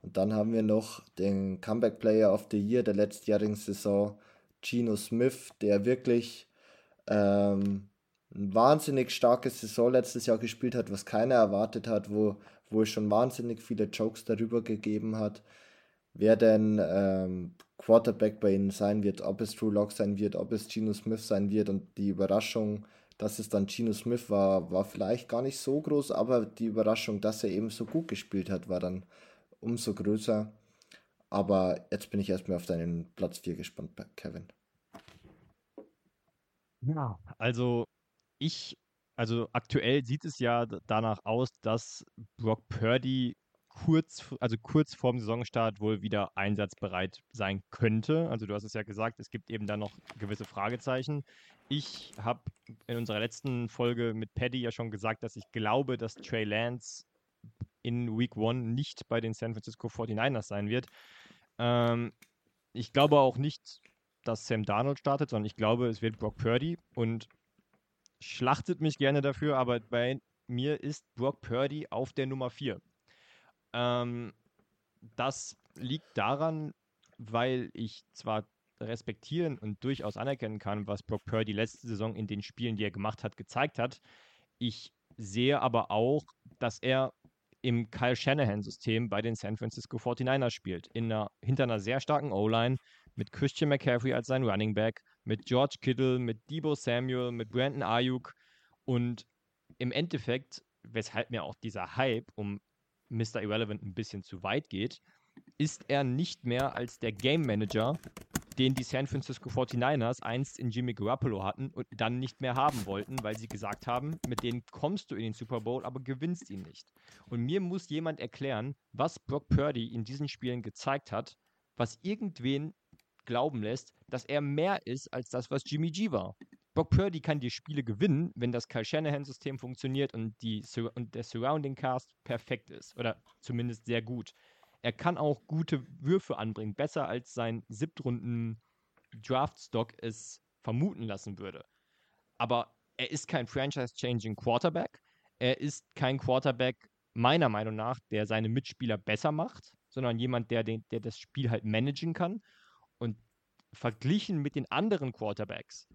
Und dann haben wir noch den Comeback Player of the Year der letztjährigen Saison, Geno Smith, der wirklich ähm, ein wahnsinnig starkes Saison letztes Jahr gespielt hat, was keiner erwartet hat, wo, wo es schon wahnsinnig viele Jokes darüber gegeben hat, wer denn ähm, Quarterback bei ihnen sein wird, ob es Drew Lock sein wird, ob es Geno Smith sein wird und die Überraschung, dass es dann Geno Smith war, war vielleicht gar nicht so groß, aber die Überraschung, dass er eben so gut gespielt hat, war dann umso größer. Aber jetzt bin ich erstmal auf deinen Platz 4 gespannt, Kevin. Ja, also ich, also aktuell sieht es ja danach aus, dass Brock Purdy kurz, also kurz vorm Saisonstart wohl wieder einsatzbereit sein könnte. Also du hast es ja gesagt, es gibt eben da noch gewisse Fragezeichen. Ich habe in unserer letzten Folge mit Paddy ja schon gesagt, dass ich glaube, dass Trey Lance in Week One nicht bei den San Francisco 49ers sein wird. Ähm, ich glaube auch nicht, dass Sam Darnold startet, sondern ich glaube, es wird Brock Purdy und schlachtet mich gerne dafür, aber bei mir ist Brock Purdy auf der Nummer 4. Ähm, das liegt daran, weil ich zwar respektieren und durchaus anerkennen kann, was Brock Purdy letzte Saison in den Spielen, die er gemacht hat, gezeigt hat. Ich sehe aber auch, dass er im Kyle Shanahan-System bei den San Francisco 49ers spielt. In einer, hinter einer sehr starken O-Line mit Christian McCaffrey als sein Running Back, mit George Kittle, mit Debo Samuel, mit Brandon Ayuk und im Endeffekt, weshalb mir auch dieser Hype um Mr. Irrelevant ein bisschen zu weit geht, ist er nicht mehr als der Game Manager den die San Francisco 49ers einst in Jimmy Garoppolo hatten und dann nicht mehr haben wollten, weil sie gesagt haben, mit denen kommst du in den Super Bowl, aber gewinnst ihn nicht. Und mir muss jemand erklären, was Brock Purdy in diesen Spielen gezeigt hat, was irgendwen glauben lässt, dass er mehr ist als das, was Jimmy G war. Brock Purdy kann die Spiele gewinnen, wenn das Kyle Shanahan-System funktioniert und, die, und der Surrounding Cast perfekt ist. Oder zumindest sehr gut. Er kann auch gute Würfe anbringen, besser als sein Siebtrunden Draftstock es vermuten lassen würde. Aber er ist kein Franchise-Changing Quarterback. Er ist kein Quarterback, meiner Meinung nach, der seine Mitspieler besser macht, sondern jemand, der, der das Spiel halt managen kann. Und verglichen mit den anderen Quarterbacks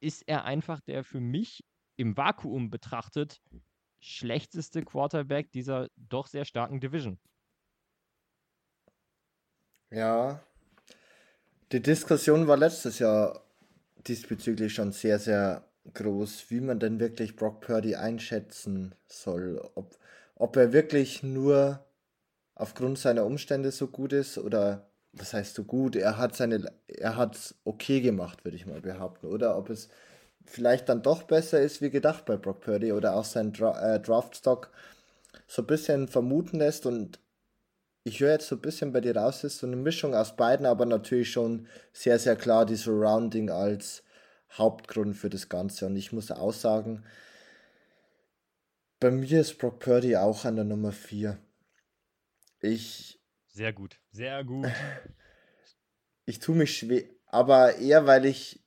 ist er einfach der für mich im Vakuum betrachtet schlechteste Quarterback dieser doch sehr starken Division. Ja, die Diskussion war letztes Jahr diesbezüglich schon sehr, sehr groß, wie man denn wirklich Brock Purdy einschätzen soll. Ob, ob er wirklich nur aufgrund seiner Umstände so gut ist oder was heißt so gut? Er hat seine, er hat okay gemacht, würde ich mal behaupten. Oder ob es vielleicht dann doch besser ist wie gedacht bei Brock Purdy oder auch sein Dra äh, Draftstock so ein bisschen vermuten lässt und ich höre jetzt so ein bisschen bei dir raus, ist so eine Mischung aus beiden, aber natürlich schon sehr, sehr klar die Surrounding als Hauptgrund für das Ganze. Und ich muss auch sagen, bei mir ist Brock Purdy auch an der Nummer 4. Ich. Sehr gut, sehr gut. Ich tue mich schwer, aber eher, weil ich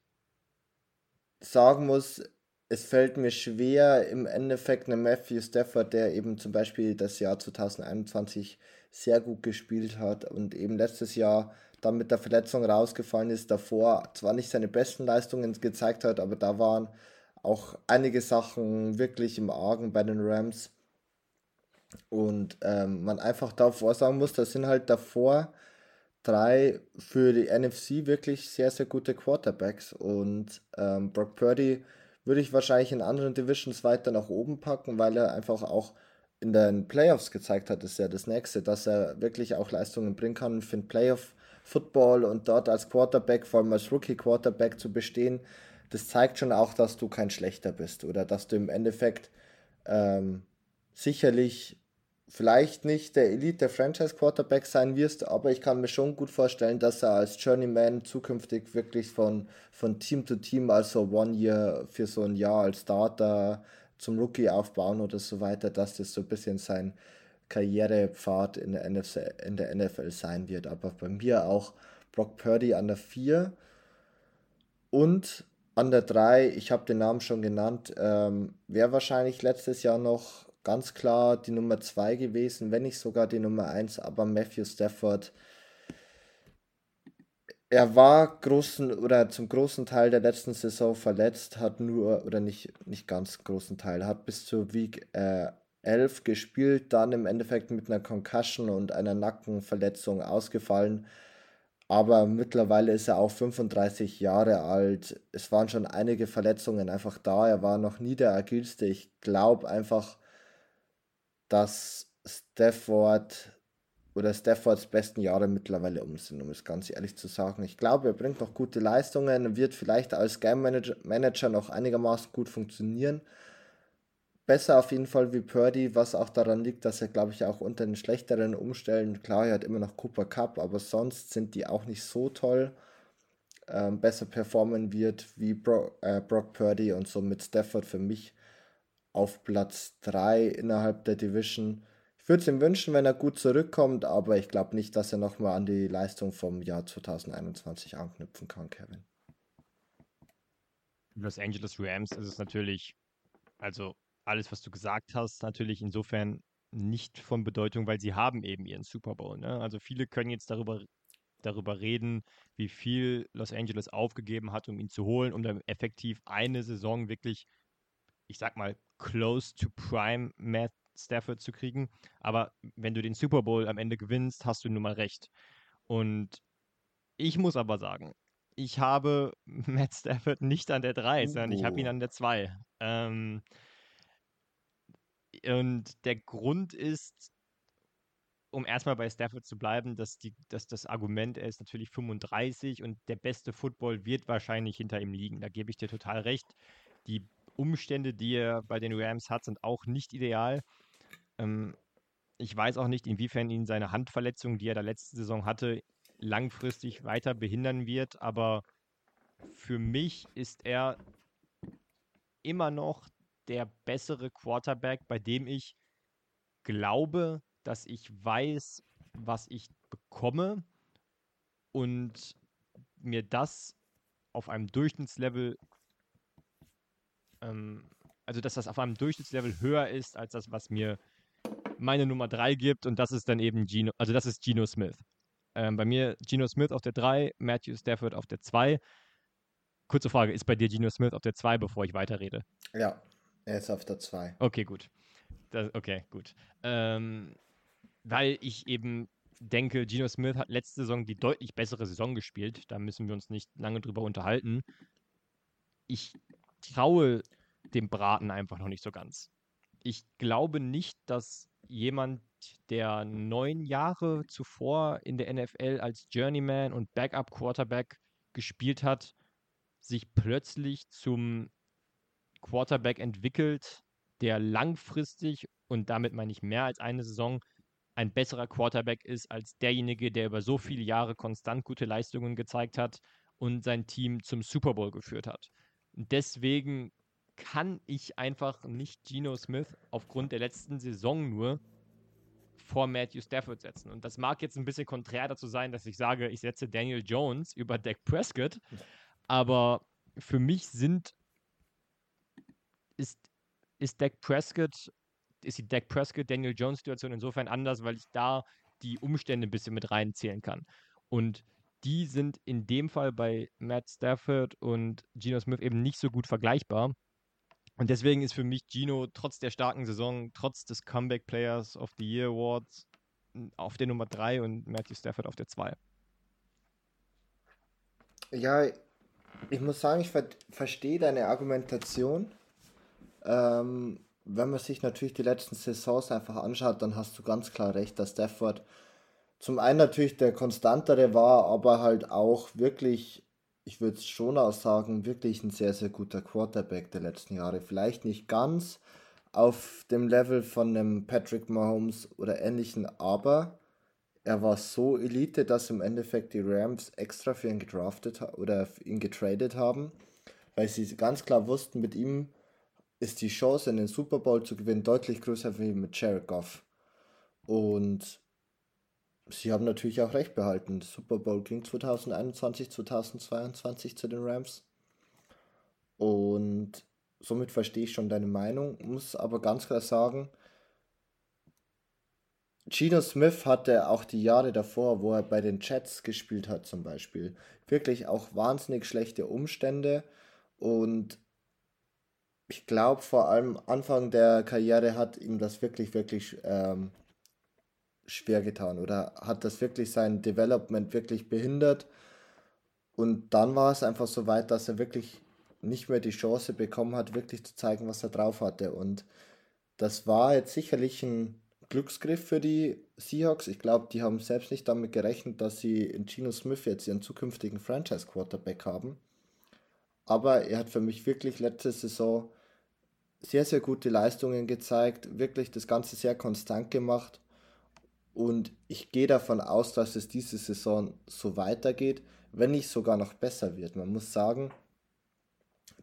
sagen muss, es fällt mir schwer, im Endeffekt einen Matthew Stafford, der eben zum Beispiel das Jahr 2021 sehr gut gespielt hat und eben letztes Jahr dann mit der Verletzung rausgefallen ist, davor zwar nicht seine besten Leistungen gezeigt hat, aber da waren auch einige Sachen wirklich im Argen bei den Rams. Und ähm, man einfach davor sagen muss, das sind halt davor drei für die NFC wirklich sehr, sehr gute Quarterbacks. Und ähm, Brock Purdy würde ich wahrscheinlich in anderen Divisions weiter nach oben packen, weil er einfach auch in den Playoffs gezeigt hat, ist ja das nächste, dass er wirklich auch Leistungen bringen kann. Ich finde Playoff Football und dort als Quarterback, vor allem als Rookie Quarterback zu bestehen, das zeigt schon auch, dass du kein schlechter bist oder dass du im Endeffekt ähm, sicherlich vielleicht nicht der Elite der Franchise Quarterback sein wirst, aber ich kann mir schon gut vorstellen, dass er als Journeyman zukünftig wirklich von, von Team zu Team, also One Year für so ein Jahr als Starter zum Rookie aufbauen oder so weiter, dass das so ein bisschen sein Karrierepfad in der, NFL, in der NFL sein wird. Aber bei mir auch Brock Purdy an der 4 und an der 3, ich habe den Namen schon genannt, ähm, wäre wahrscheinlich letztes Jahr noch ganz klar die Nummer 2 gewesen, wenn nicht sogar die Nummer 1, aber Matthew Stafford er war großen oder zum großen Teil der letzten Saison verletzt, hat nur, oder nicht, nicht ganz großen Teil, hat bis zur Week äh, 11 gespielt, dann im Endeffekt mit einer Concussion und einer Nackenverletzung ausgefallen. Aber mittlerweile ist er auch 35 Jahre alt. Es waren schon einige Verletzungen einfach da. Er war noch nie der agilste. Ich glaube einfach, dass Stafford oder Staffords besten Jahre mittlerweile um sind, um es ganz ehrlich zu sagen. Ich glaube, er bringt noch gute Leistungen, wird vielleicht als Game Manager, noch einigermaßen gut funktionieren. Besser auf jeden Fall wie Purdy, was auch daran liegt, dass er, glaube ich, auch unter den schlechteren Umstellen, klar, er hat immer noch Cooper Cup, aber sonst sind die auch nicht so toll, ähm, besser performen wird wie Bro, äh, Brock Purdy und so mit Stafford für mich auf Platz 3 innerhalb der Division würde es ihm wünschen, wenn er gut zurückkommt, aber ich glaube nicht, dass er nochmal an die Leistung vom Jahr 2021 anknüpfen kann, Kevin. Los Angeles Rams ist es natürlich, also alles, was du gesagt hast, natürlich insofern nicht von Bedeutung, weil sie haben eben ihren Super Bowl. Ne? Also viele können jetzt darüber, darüber reden, wie viel Los Angeles aufgegeben hat, um ihn zu holen, um dann effektiv eine Saison wirklich, ich sag mal, close to prime Matt Stafford zu kriegen. Aber wenn du den Super Bowl am Ende gewinnst, hast du nun mal recht. Und ich muss aber sagen, ich habe Matt Stafford nicht an der 3, sondern ich habe ihn oh. an der 2. Ähm, und der Grund ist, um erstmal bei Stafford zu bleiben, dass, die, dass das Argument, er ist natürlich 35 und der beste Football wird wahrscheinlich hinter ihm liegen. Da gebe ich dir total recht. Die Umstände, die er bei den Rams hat, sind auch nicht ideal. Ähm, ich weiß auch nicht, inwiefern ihn seine Handverletzung, die er da letzte Saison hatte, langfristig weiter behindern wird. Aber für mich ist er immer noch der bessere Quarterback, bei dem ich glaube, dass ich weiß, was ich bekomme und mir das auf einem Durchschnittslevel, ähm, also dass das auf einem Durchschnittslevel höher ist als das, was mir meine Nummer 3 gibt und das ist dann eben Gino, also das ist Gino Smith. Ähm, bei mir Gino Smith auf der 3, Matthew Stafford auf der 2. Kurze Frage, ist bei dir Gino Smith auf der 2, bevor ich weiterrede? Ja, er ist auf der 2. Okay, gut. Das, okay, gut. Ähm, weil ich eben denke, Geno Smith hat letzte Saison die deutlich bessere Saison gespielt. Da müssen wir uns nicht lange drüber unterhalten. Ich traue dem Braten einfach noch nicht so ganz. Ich glaube nicht, dass jemand, der neun Jahre zuvor in der NFL als Journeyman und Backup Quarterback gespielt hat, sich plötzlich zum Quarterback entwickelt, der langfristig und damit meine ich mehr als eine Saison ein besserer Quarterback ist als derjenige, der über so viele Jahre konstant gute Leistungen gezeigt hat und sein Team zum Super Bowl geführt hat. Deswegen kann ich einfach nicht Geno Smith aufgrund der letzten Saison nur vor Matthew Stafford setzen. Und das mag jetzt ein bisschen konträr dazu sein, dass ich sage, ich setze Daniel Jones über Dak Prescott, aber für mich sind ist, ist Dak Prescott ist die Dak Prescott, Daniel Jones Situation insofern anders, weil ich da die Umstände ein bisschen mit reinzählen kann. Und die sind in dem Fall bei Matt Stafford und Geno Smith eben nicht so gut vergleichbar. Und deswegen ist für mich Gino trotz der starken Saison, trotz des Comeback Players of the Year Awards auf der Nummer 3 und Matthew Stafford auf der 2. Ja, ich muss sagen, ich ver verstehe deine Argumentation. Ähm, wenn man sich natürlich die letzten Saisons einfach anschaut, dann hast du ganz klar recht, dass Stafford zum einen natürlich der konstantere war, aber halt auch wirklich, ich würde es schon auch sagen, wirklich ein sehr, sehr guter Quarterback der letzten Jahre. Vielleicht nicht ganz auf dem Level von einem Patrick Mahomes oder ähnlichen, aber er war so Elite, dass im Endeffekt die Rams extra für ihn gedraftet oder ihn getradet haben, weil sie ganz klar wussten, mit ihm ist die Chance, einen Super Bowl zu gewinnen, deutlich größer wie mit Jared Goff. Und sie haben natürlich auch recht behalten. Super Bowl ging 2021, 2022 zu den Rams. Und somit verstehe ich schon deine Meinung, muss aber ganz klar sagen, Gino Smith hatte auch die Jahre davor, wo er bei den Jets gespielt hat zum Beispiel, wirklich auch wahnsinnig schlechte Umstände und ich glaube vor allem Anfang der Karriere hat ihm das wirklich, wirklich ähm, schwer getan oder hat das wirklich sein Development wirklich behindert. Und dann war es einfach so weit, dass er wirklich nicht mehr die Chance bekommen hat, wirklich zu zeigen, was er drauf hatte. Und das war jetzt sicherlich ein Glücksgriff für die Seahawks. Ich glaube, die haben selbst nicht damit gerechnet, dass sie in Gino Smith jetzt ihren zukünftigen Franchise-Quarterback haben. Aber er hat für mich wirklich letzte Saison sehr, sehr gute Leistungen gezeigt, wirklich das Ganze sehr konstant gemacht. Und ich gehe davon aus, dass es diese Saison so weitergeht, wenn nicht sogar noch besser wird. Man muss sagen,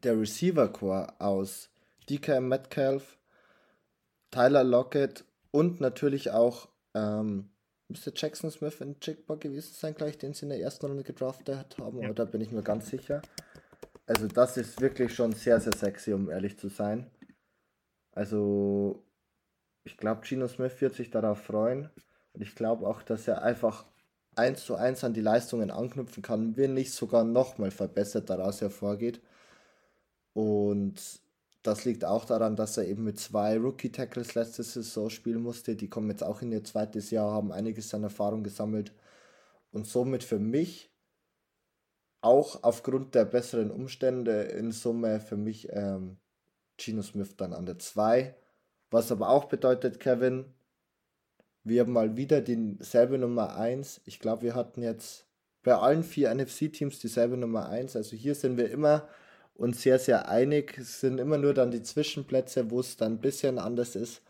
der Receiver Core aus DK Metcalf, Tyler Lockett und natürlich auch ähm, müsste Jackson Smith in Jigba gewesen sein, gleich den sie in der ersten Runde gedraftet haben, ja. oder bin ich mir ganz sicher. Also das ist wirklich schon sehr, sehr sexy, um ehrlich zu sein. Also, ich glaube, Gino Smith wird sich darauf freuen. Und ich glaube auch, dass er einfach eins zu eins an die Leistungen anknüpfen kann, wenn nicht sogar nochmal verbessert daraus hervorgeht. Und das liegt auch daran, dass er eben mit zwei Rookie-Tackles letzte Saison spielen musste. Die kommen jetzt auch in ihr zweites Jahr, haben einiges an Erfahrung gesammelt. Und somit für mich, auch aufgrund der besseren Umstände in Summe, für mich ähm, Gino Smith dann an der 2. Was aber auch bedeutet, Kevin, Wir haben mal wieder dieselbe Nummer 1. Ich glaube, wir hatten jetzt bei allen vier NFC-Teams dieselbe Nummer 1. Also hier sind wir immer uns sehr, sehr einig. Es sind immer nur dann die Zwischenplätze, wo es dann ein bisschen anders ist.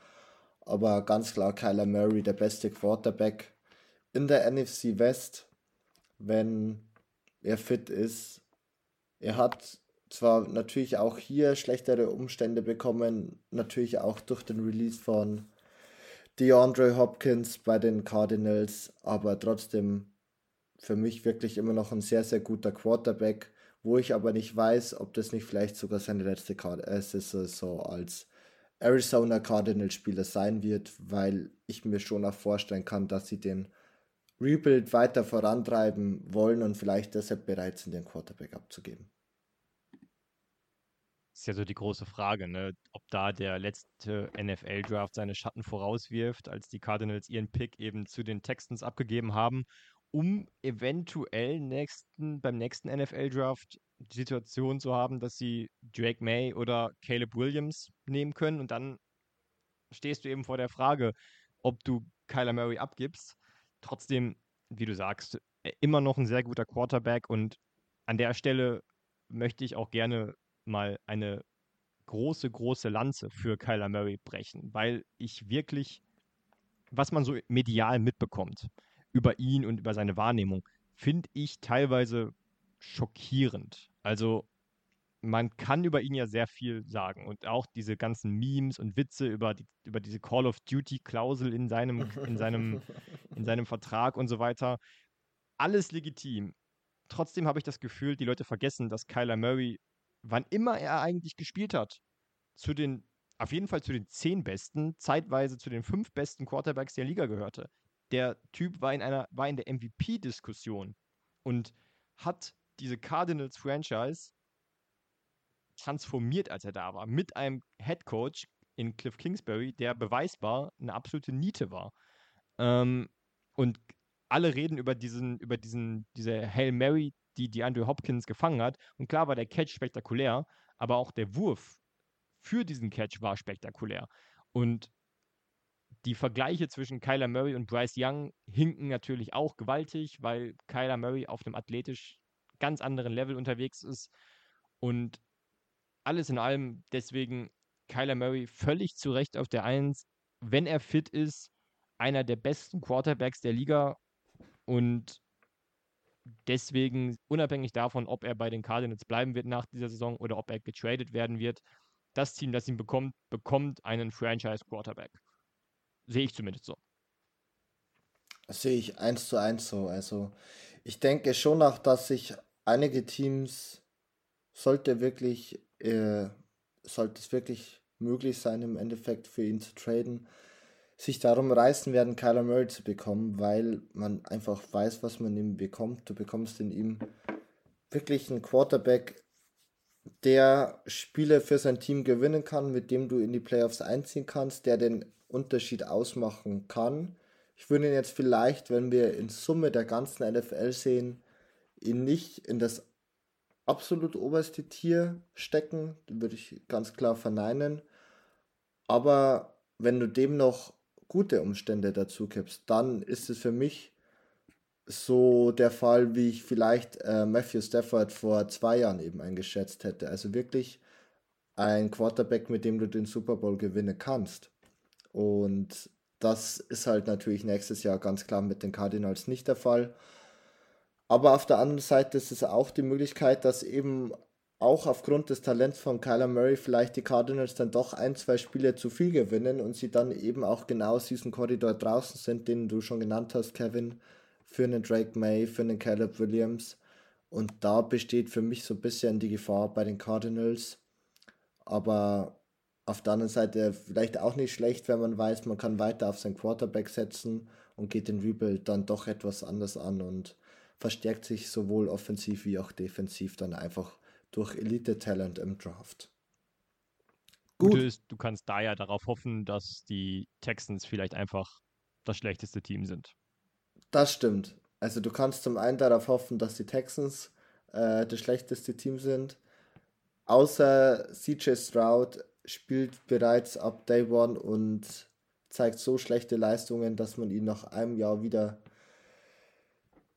Aber ganz klar, Kyler Murray, der beste Quarterback in der NFC West, wenn er fit ist. Er hat zwar natürlich auch hier schlechtere Umstände bekommen, natürlich auch durch den Release von DeAndre Hopkins bei den Cardinals, aber trotzdem für mich wirklich immer noch ein sehr, sehr guter Quarterback, wo ich aber nicht weiß, ob das nicht vielleicht sogar seine letzte äh, Saison als Arizona Cardinals Spieler sein wird, weil ich mir schon auch vorstellen kann, dass sie den Rebuild weiter vorantreiben wollen und vielleicht deshalb bereit sind, den Quarterback abzugeben ist ja so die große Frage, ne? ob da der letzte NFL-Draft seine Schatten vorauswirft, als die Cardinals ihren Pick eben zu den Texans abgegeben haben, um eventuell nächsten, beim nächsten NFL-Draft die Situation zu haben, dass sie Drake May oder Caleb Williams nehmen können und dann stehst du eben vor der Frage, ob du Kyler Murray abgibst. Trotzdem, wie du sagst, immer noch ein sehr guter Quarterback und an der Stelle möchte ich auch gerne mal eine große, große Lanze für Kyler Murray brechen, weil ich wirklich, was man so medial mitbekommt über ihn und über seine Wahrnehmung, finde ich teilweise schockierend. Also man kann über ihn ja sehr viel sagen und auch diese ganzen Memes und Witze über, die, über diese Call of Duty Klausel in seinem, in, seinem, in seinem Vertrag und so weiter. Alles legitim. Trotzdem habe ich das Gefühl, die Leute vergessen, dass Kyler Murray wann immer er eigentlich gespielt hat, zu den, auf jeden Fall zu den zehn besten, zeitweise zu den fünf besten Quarterbacks der Liga gehörte. Der Typ war in einer, war in der MVP-Diskussion und hat diese Cardinals Franchise transformiert, als er da war, mit einem Head Coach in Cliff Kingsbury, der beweisbar eine absolute Niete war. Ähm, und alle reden über diesen, über diesen, diese Hail Mary die, die Andrew Hopkins gefangen hat. Und klar war der Catch spektakulär, aber auch der Wurf für diesen Catch war spektakulär. Und die Vergleiche zwischen Kyler Murray und Bryce Young hinken natürlich auch gewaltig, weil Kyler Murray auf einem athletisch ganz anderen Level unterwegs ist. Und alles in allem deswegen Kyler Murray völlig zu Recht auf der Eins, wenn er fit ist, einer der besten Quarterbacks der Liga und deswegen, unabhängig davon, ob er bei den Cardinals bleiben wird nach dieser Saison oder ob er getradet werden wird, das Team, das ihn bekommt, bekommt einen Franchise-Quarterback. Sehe ich zumindest so. Das sehe ich eins zu eins so. Also ich denke schon auch, dass sich einige Teams sollte wirklich, äh, sollte es wirklich möglich sein, im Endeffekt für ihn zu traden, sich darum reißen werden, Kyler Murray zu bekommen, weil man einfach weiß, was man ihm bekommt. Du bekommst in ihm wirklich einen Quarterback, der Spiele für sein Team gewinnen kann, mit dem du in die Playoffs einziehen kannst, der den Unterschied ausmachen kann. Ich würde ihn jetzt vielleicht, wenn wir in Summe der ganzen NFL sehen, ihn nicht in das absolut oberste Tier stecken, würde ich ganz klar verneinen. Aber wenn du dem noch gute Umstände dazu gibst, dann ist es für mich so der Fall, wie ich vielleicht äh, Matthew Stafford vor zwei Jahren eben eingeschätzt hätte. Also wirklich ein Quarterback, mit dem du den Super Bowl gewinnen kannst. Und das ist halt natürlich nächstes Jahr ganz klar mit den Cardinals nicht der Fall. Aber auf der anderen Seite ist es auch die Möglichkeit, dass eben auch aufgrund des Talents von Kyler Murray vielleicht die Cardinals dann doch ein, zwei Spiele zu viel gewinnen und sie dann eben auch genau aus diesem Korridor draußen sind, den du schon genannt hast, Kevin, für einen Drake May, für einen Caleb Williams. Und da besteht für mich so ein bisschen die Gefahr bei den Cardinals. Aber auf der anderen Seite vielleicht auch nicht schlecht, wenn man weiß, man kann weiter auf seinen Quarterback setzen und geht den Rebuild dann doch etwas anders an und verstärkt sich sowohl offensiv wie auch defensiv dann einfach durch Elite-Talent im Draft. Gut. Ist, du kannst da ja darauf hoffen, dass die Texans vielleicht einfach das schlechteste Team sind. Das stimmt. Also du kannst zum einen darauf hoffen, dass die Texans äh, das schlechteste Team sind. Außer CJ Stroud spielt bereits ab Day One und zeigt so schlechte Leistungen, dass man ihn nach einem Jahr wieder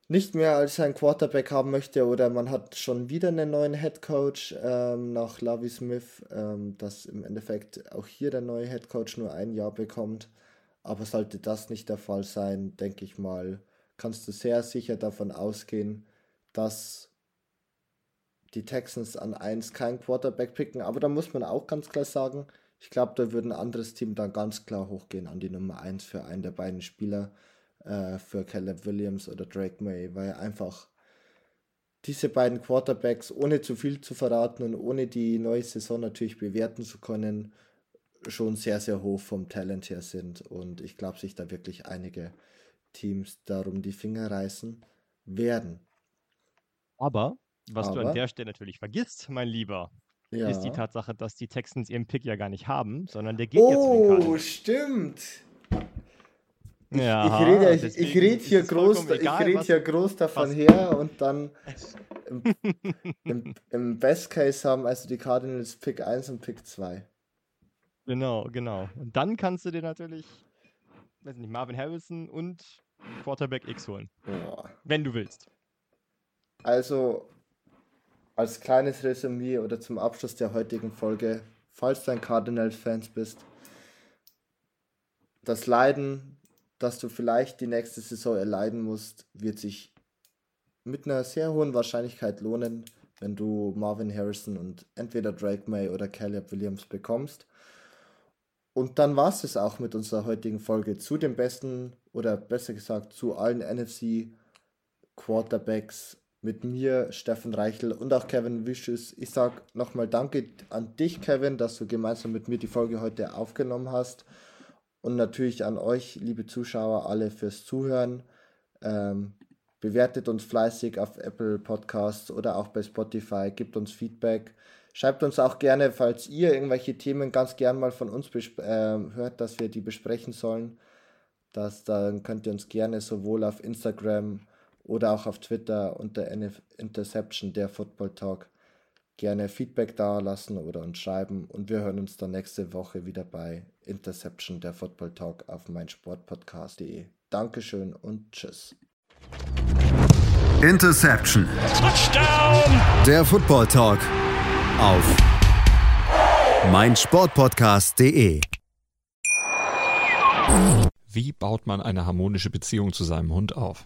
nicht mehr als sein Quarterback haben möchte oder man hat schon wieder einen neuen Head Coach ähm, nach Lavi Smith, ähm, dass im Endeffekt auch hier der neue Head Coach nur ein Jahr bekommt. Aber sollte das nicht der Fall sein, denke ich mal, kannst du sehr sicher davon ausgehen, dass die Texans an 1 kein Quarterback picken. Aber da muss man auch ganz klar sagen, ich glaube, da würde ein anderes Team dann ganz klar hochgehen an die Nummer 1 für einen der beiden Spieler äh, für Caleb Williams oder Drake May, weil einfach diese beiden Quarterbacks, ohne zu viel zu verraten und ohne die neue Saison natürlich bewerten zu können, schon sehr, sehr hoch vom Talent her sind. Und ich glaube, sich da wirklich einige Teams darum die Finger reißen werden. Aber, was Aber, du an der Stelle natürlich vergisst, mein Lieber, ja. ist die Tatsache, dass die Texans ihren Pick ja gar nicht haben, sondern der geht oh, jetzt. Oh, stimmt. Ich, ja, ich rede, ich, ich rede hier, groß, egal, ich red hier groß davon was? her und dann im, im, im, Best Case haben also die Cardinals Pick 1 und Pick 2. Genau, genau. Und dann kannst du dir natürlich, weiß nicht, Marvin Harrison und Quarterback X holen. Boah. Wenn du willst. Also, als kleines Resümee oder zum Abschluss der heutigen Folge, falls du ein Cardinals-Fans bist, das Leiden dass du vielleicht die nächste Saison erleiden musst, wird sich mit einer sehr hohen Wahrscheinlichkeit lohnen, wenn du Marvin Harrison und entweder Drake May oder Caleb Williams bekommst. Und dann war es auch mit unserer heutigen Folge zu den besten oder besser gesagt zu allen NFC Quarterbacks mit mir, Steffen Reichel und auch Kevin Wisches. Ich sage nochmal Danke an dich, Kevin, dass du gemeinsam mit mir die Folge heute aufgenommen hast. Und natürlich an euch, liebe Zuschauer, alle fürs Zuhören. Ähm, bewertet uns fleißig auf Apple Podcasts oder auch bei Spotify, gebt uns Feedback. Schreibt uns auch gerne, falls ihr irgendwelche Themen ganz gern mal von uns äh, hört, dass wir die besprechen sollen. Das, dann könnt ihr uns gerne sowohl auf Instagram oder auch auf Twitter unter Interception der Football Talk gerne Feedback da lassen oder uns schreiben und wir hören uns dann nächste Woche wieder bei Interception der Football Talk auf meinsportpodcast.de. Dankeschön und tschüss. Interception. Touchdown. Der Football Talk auf meinsportpodcast.de. Wie baut man eine harmonische Beziehung zu seinem Hund auf?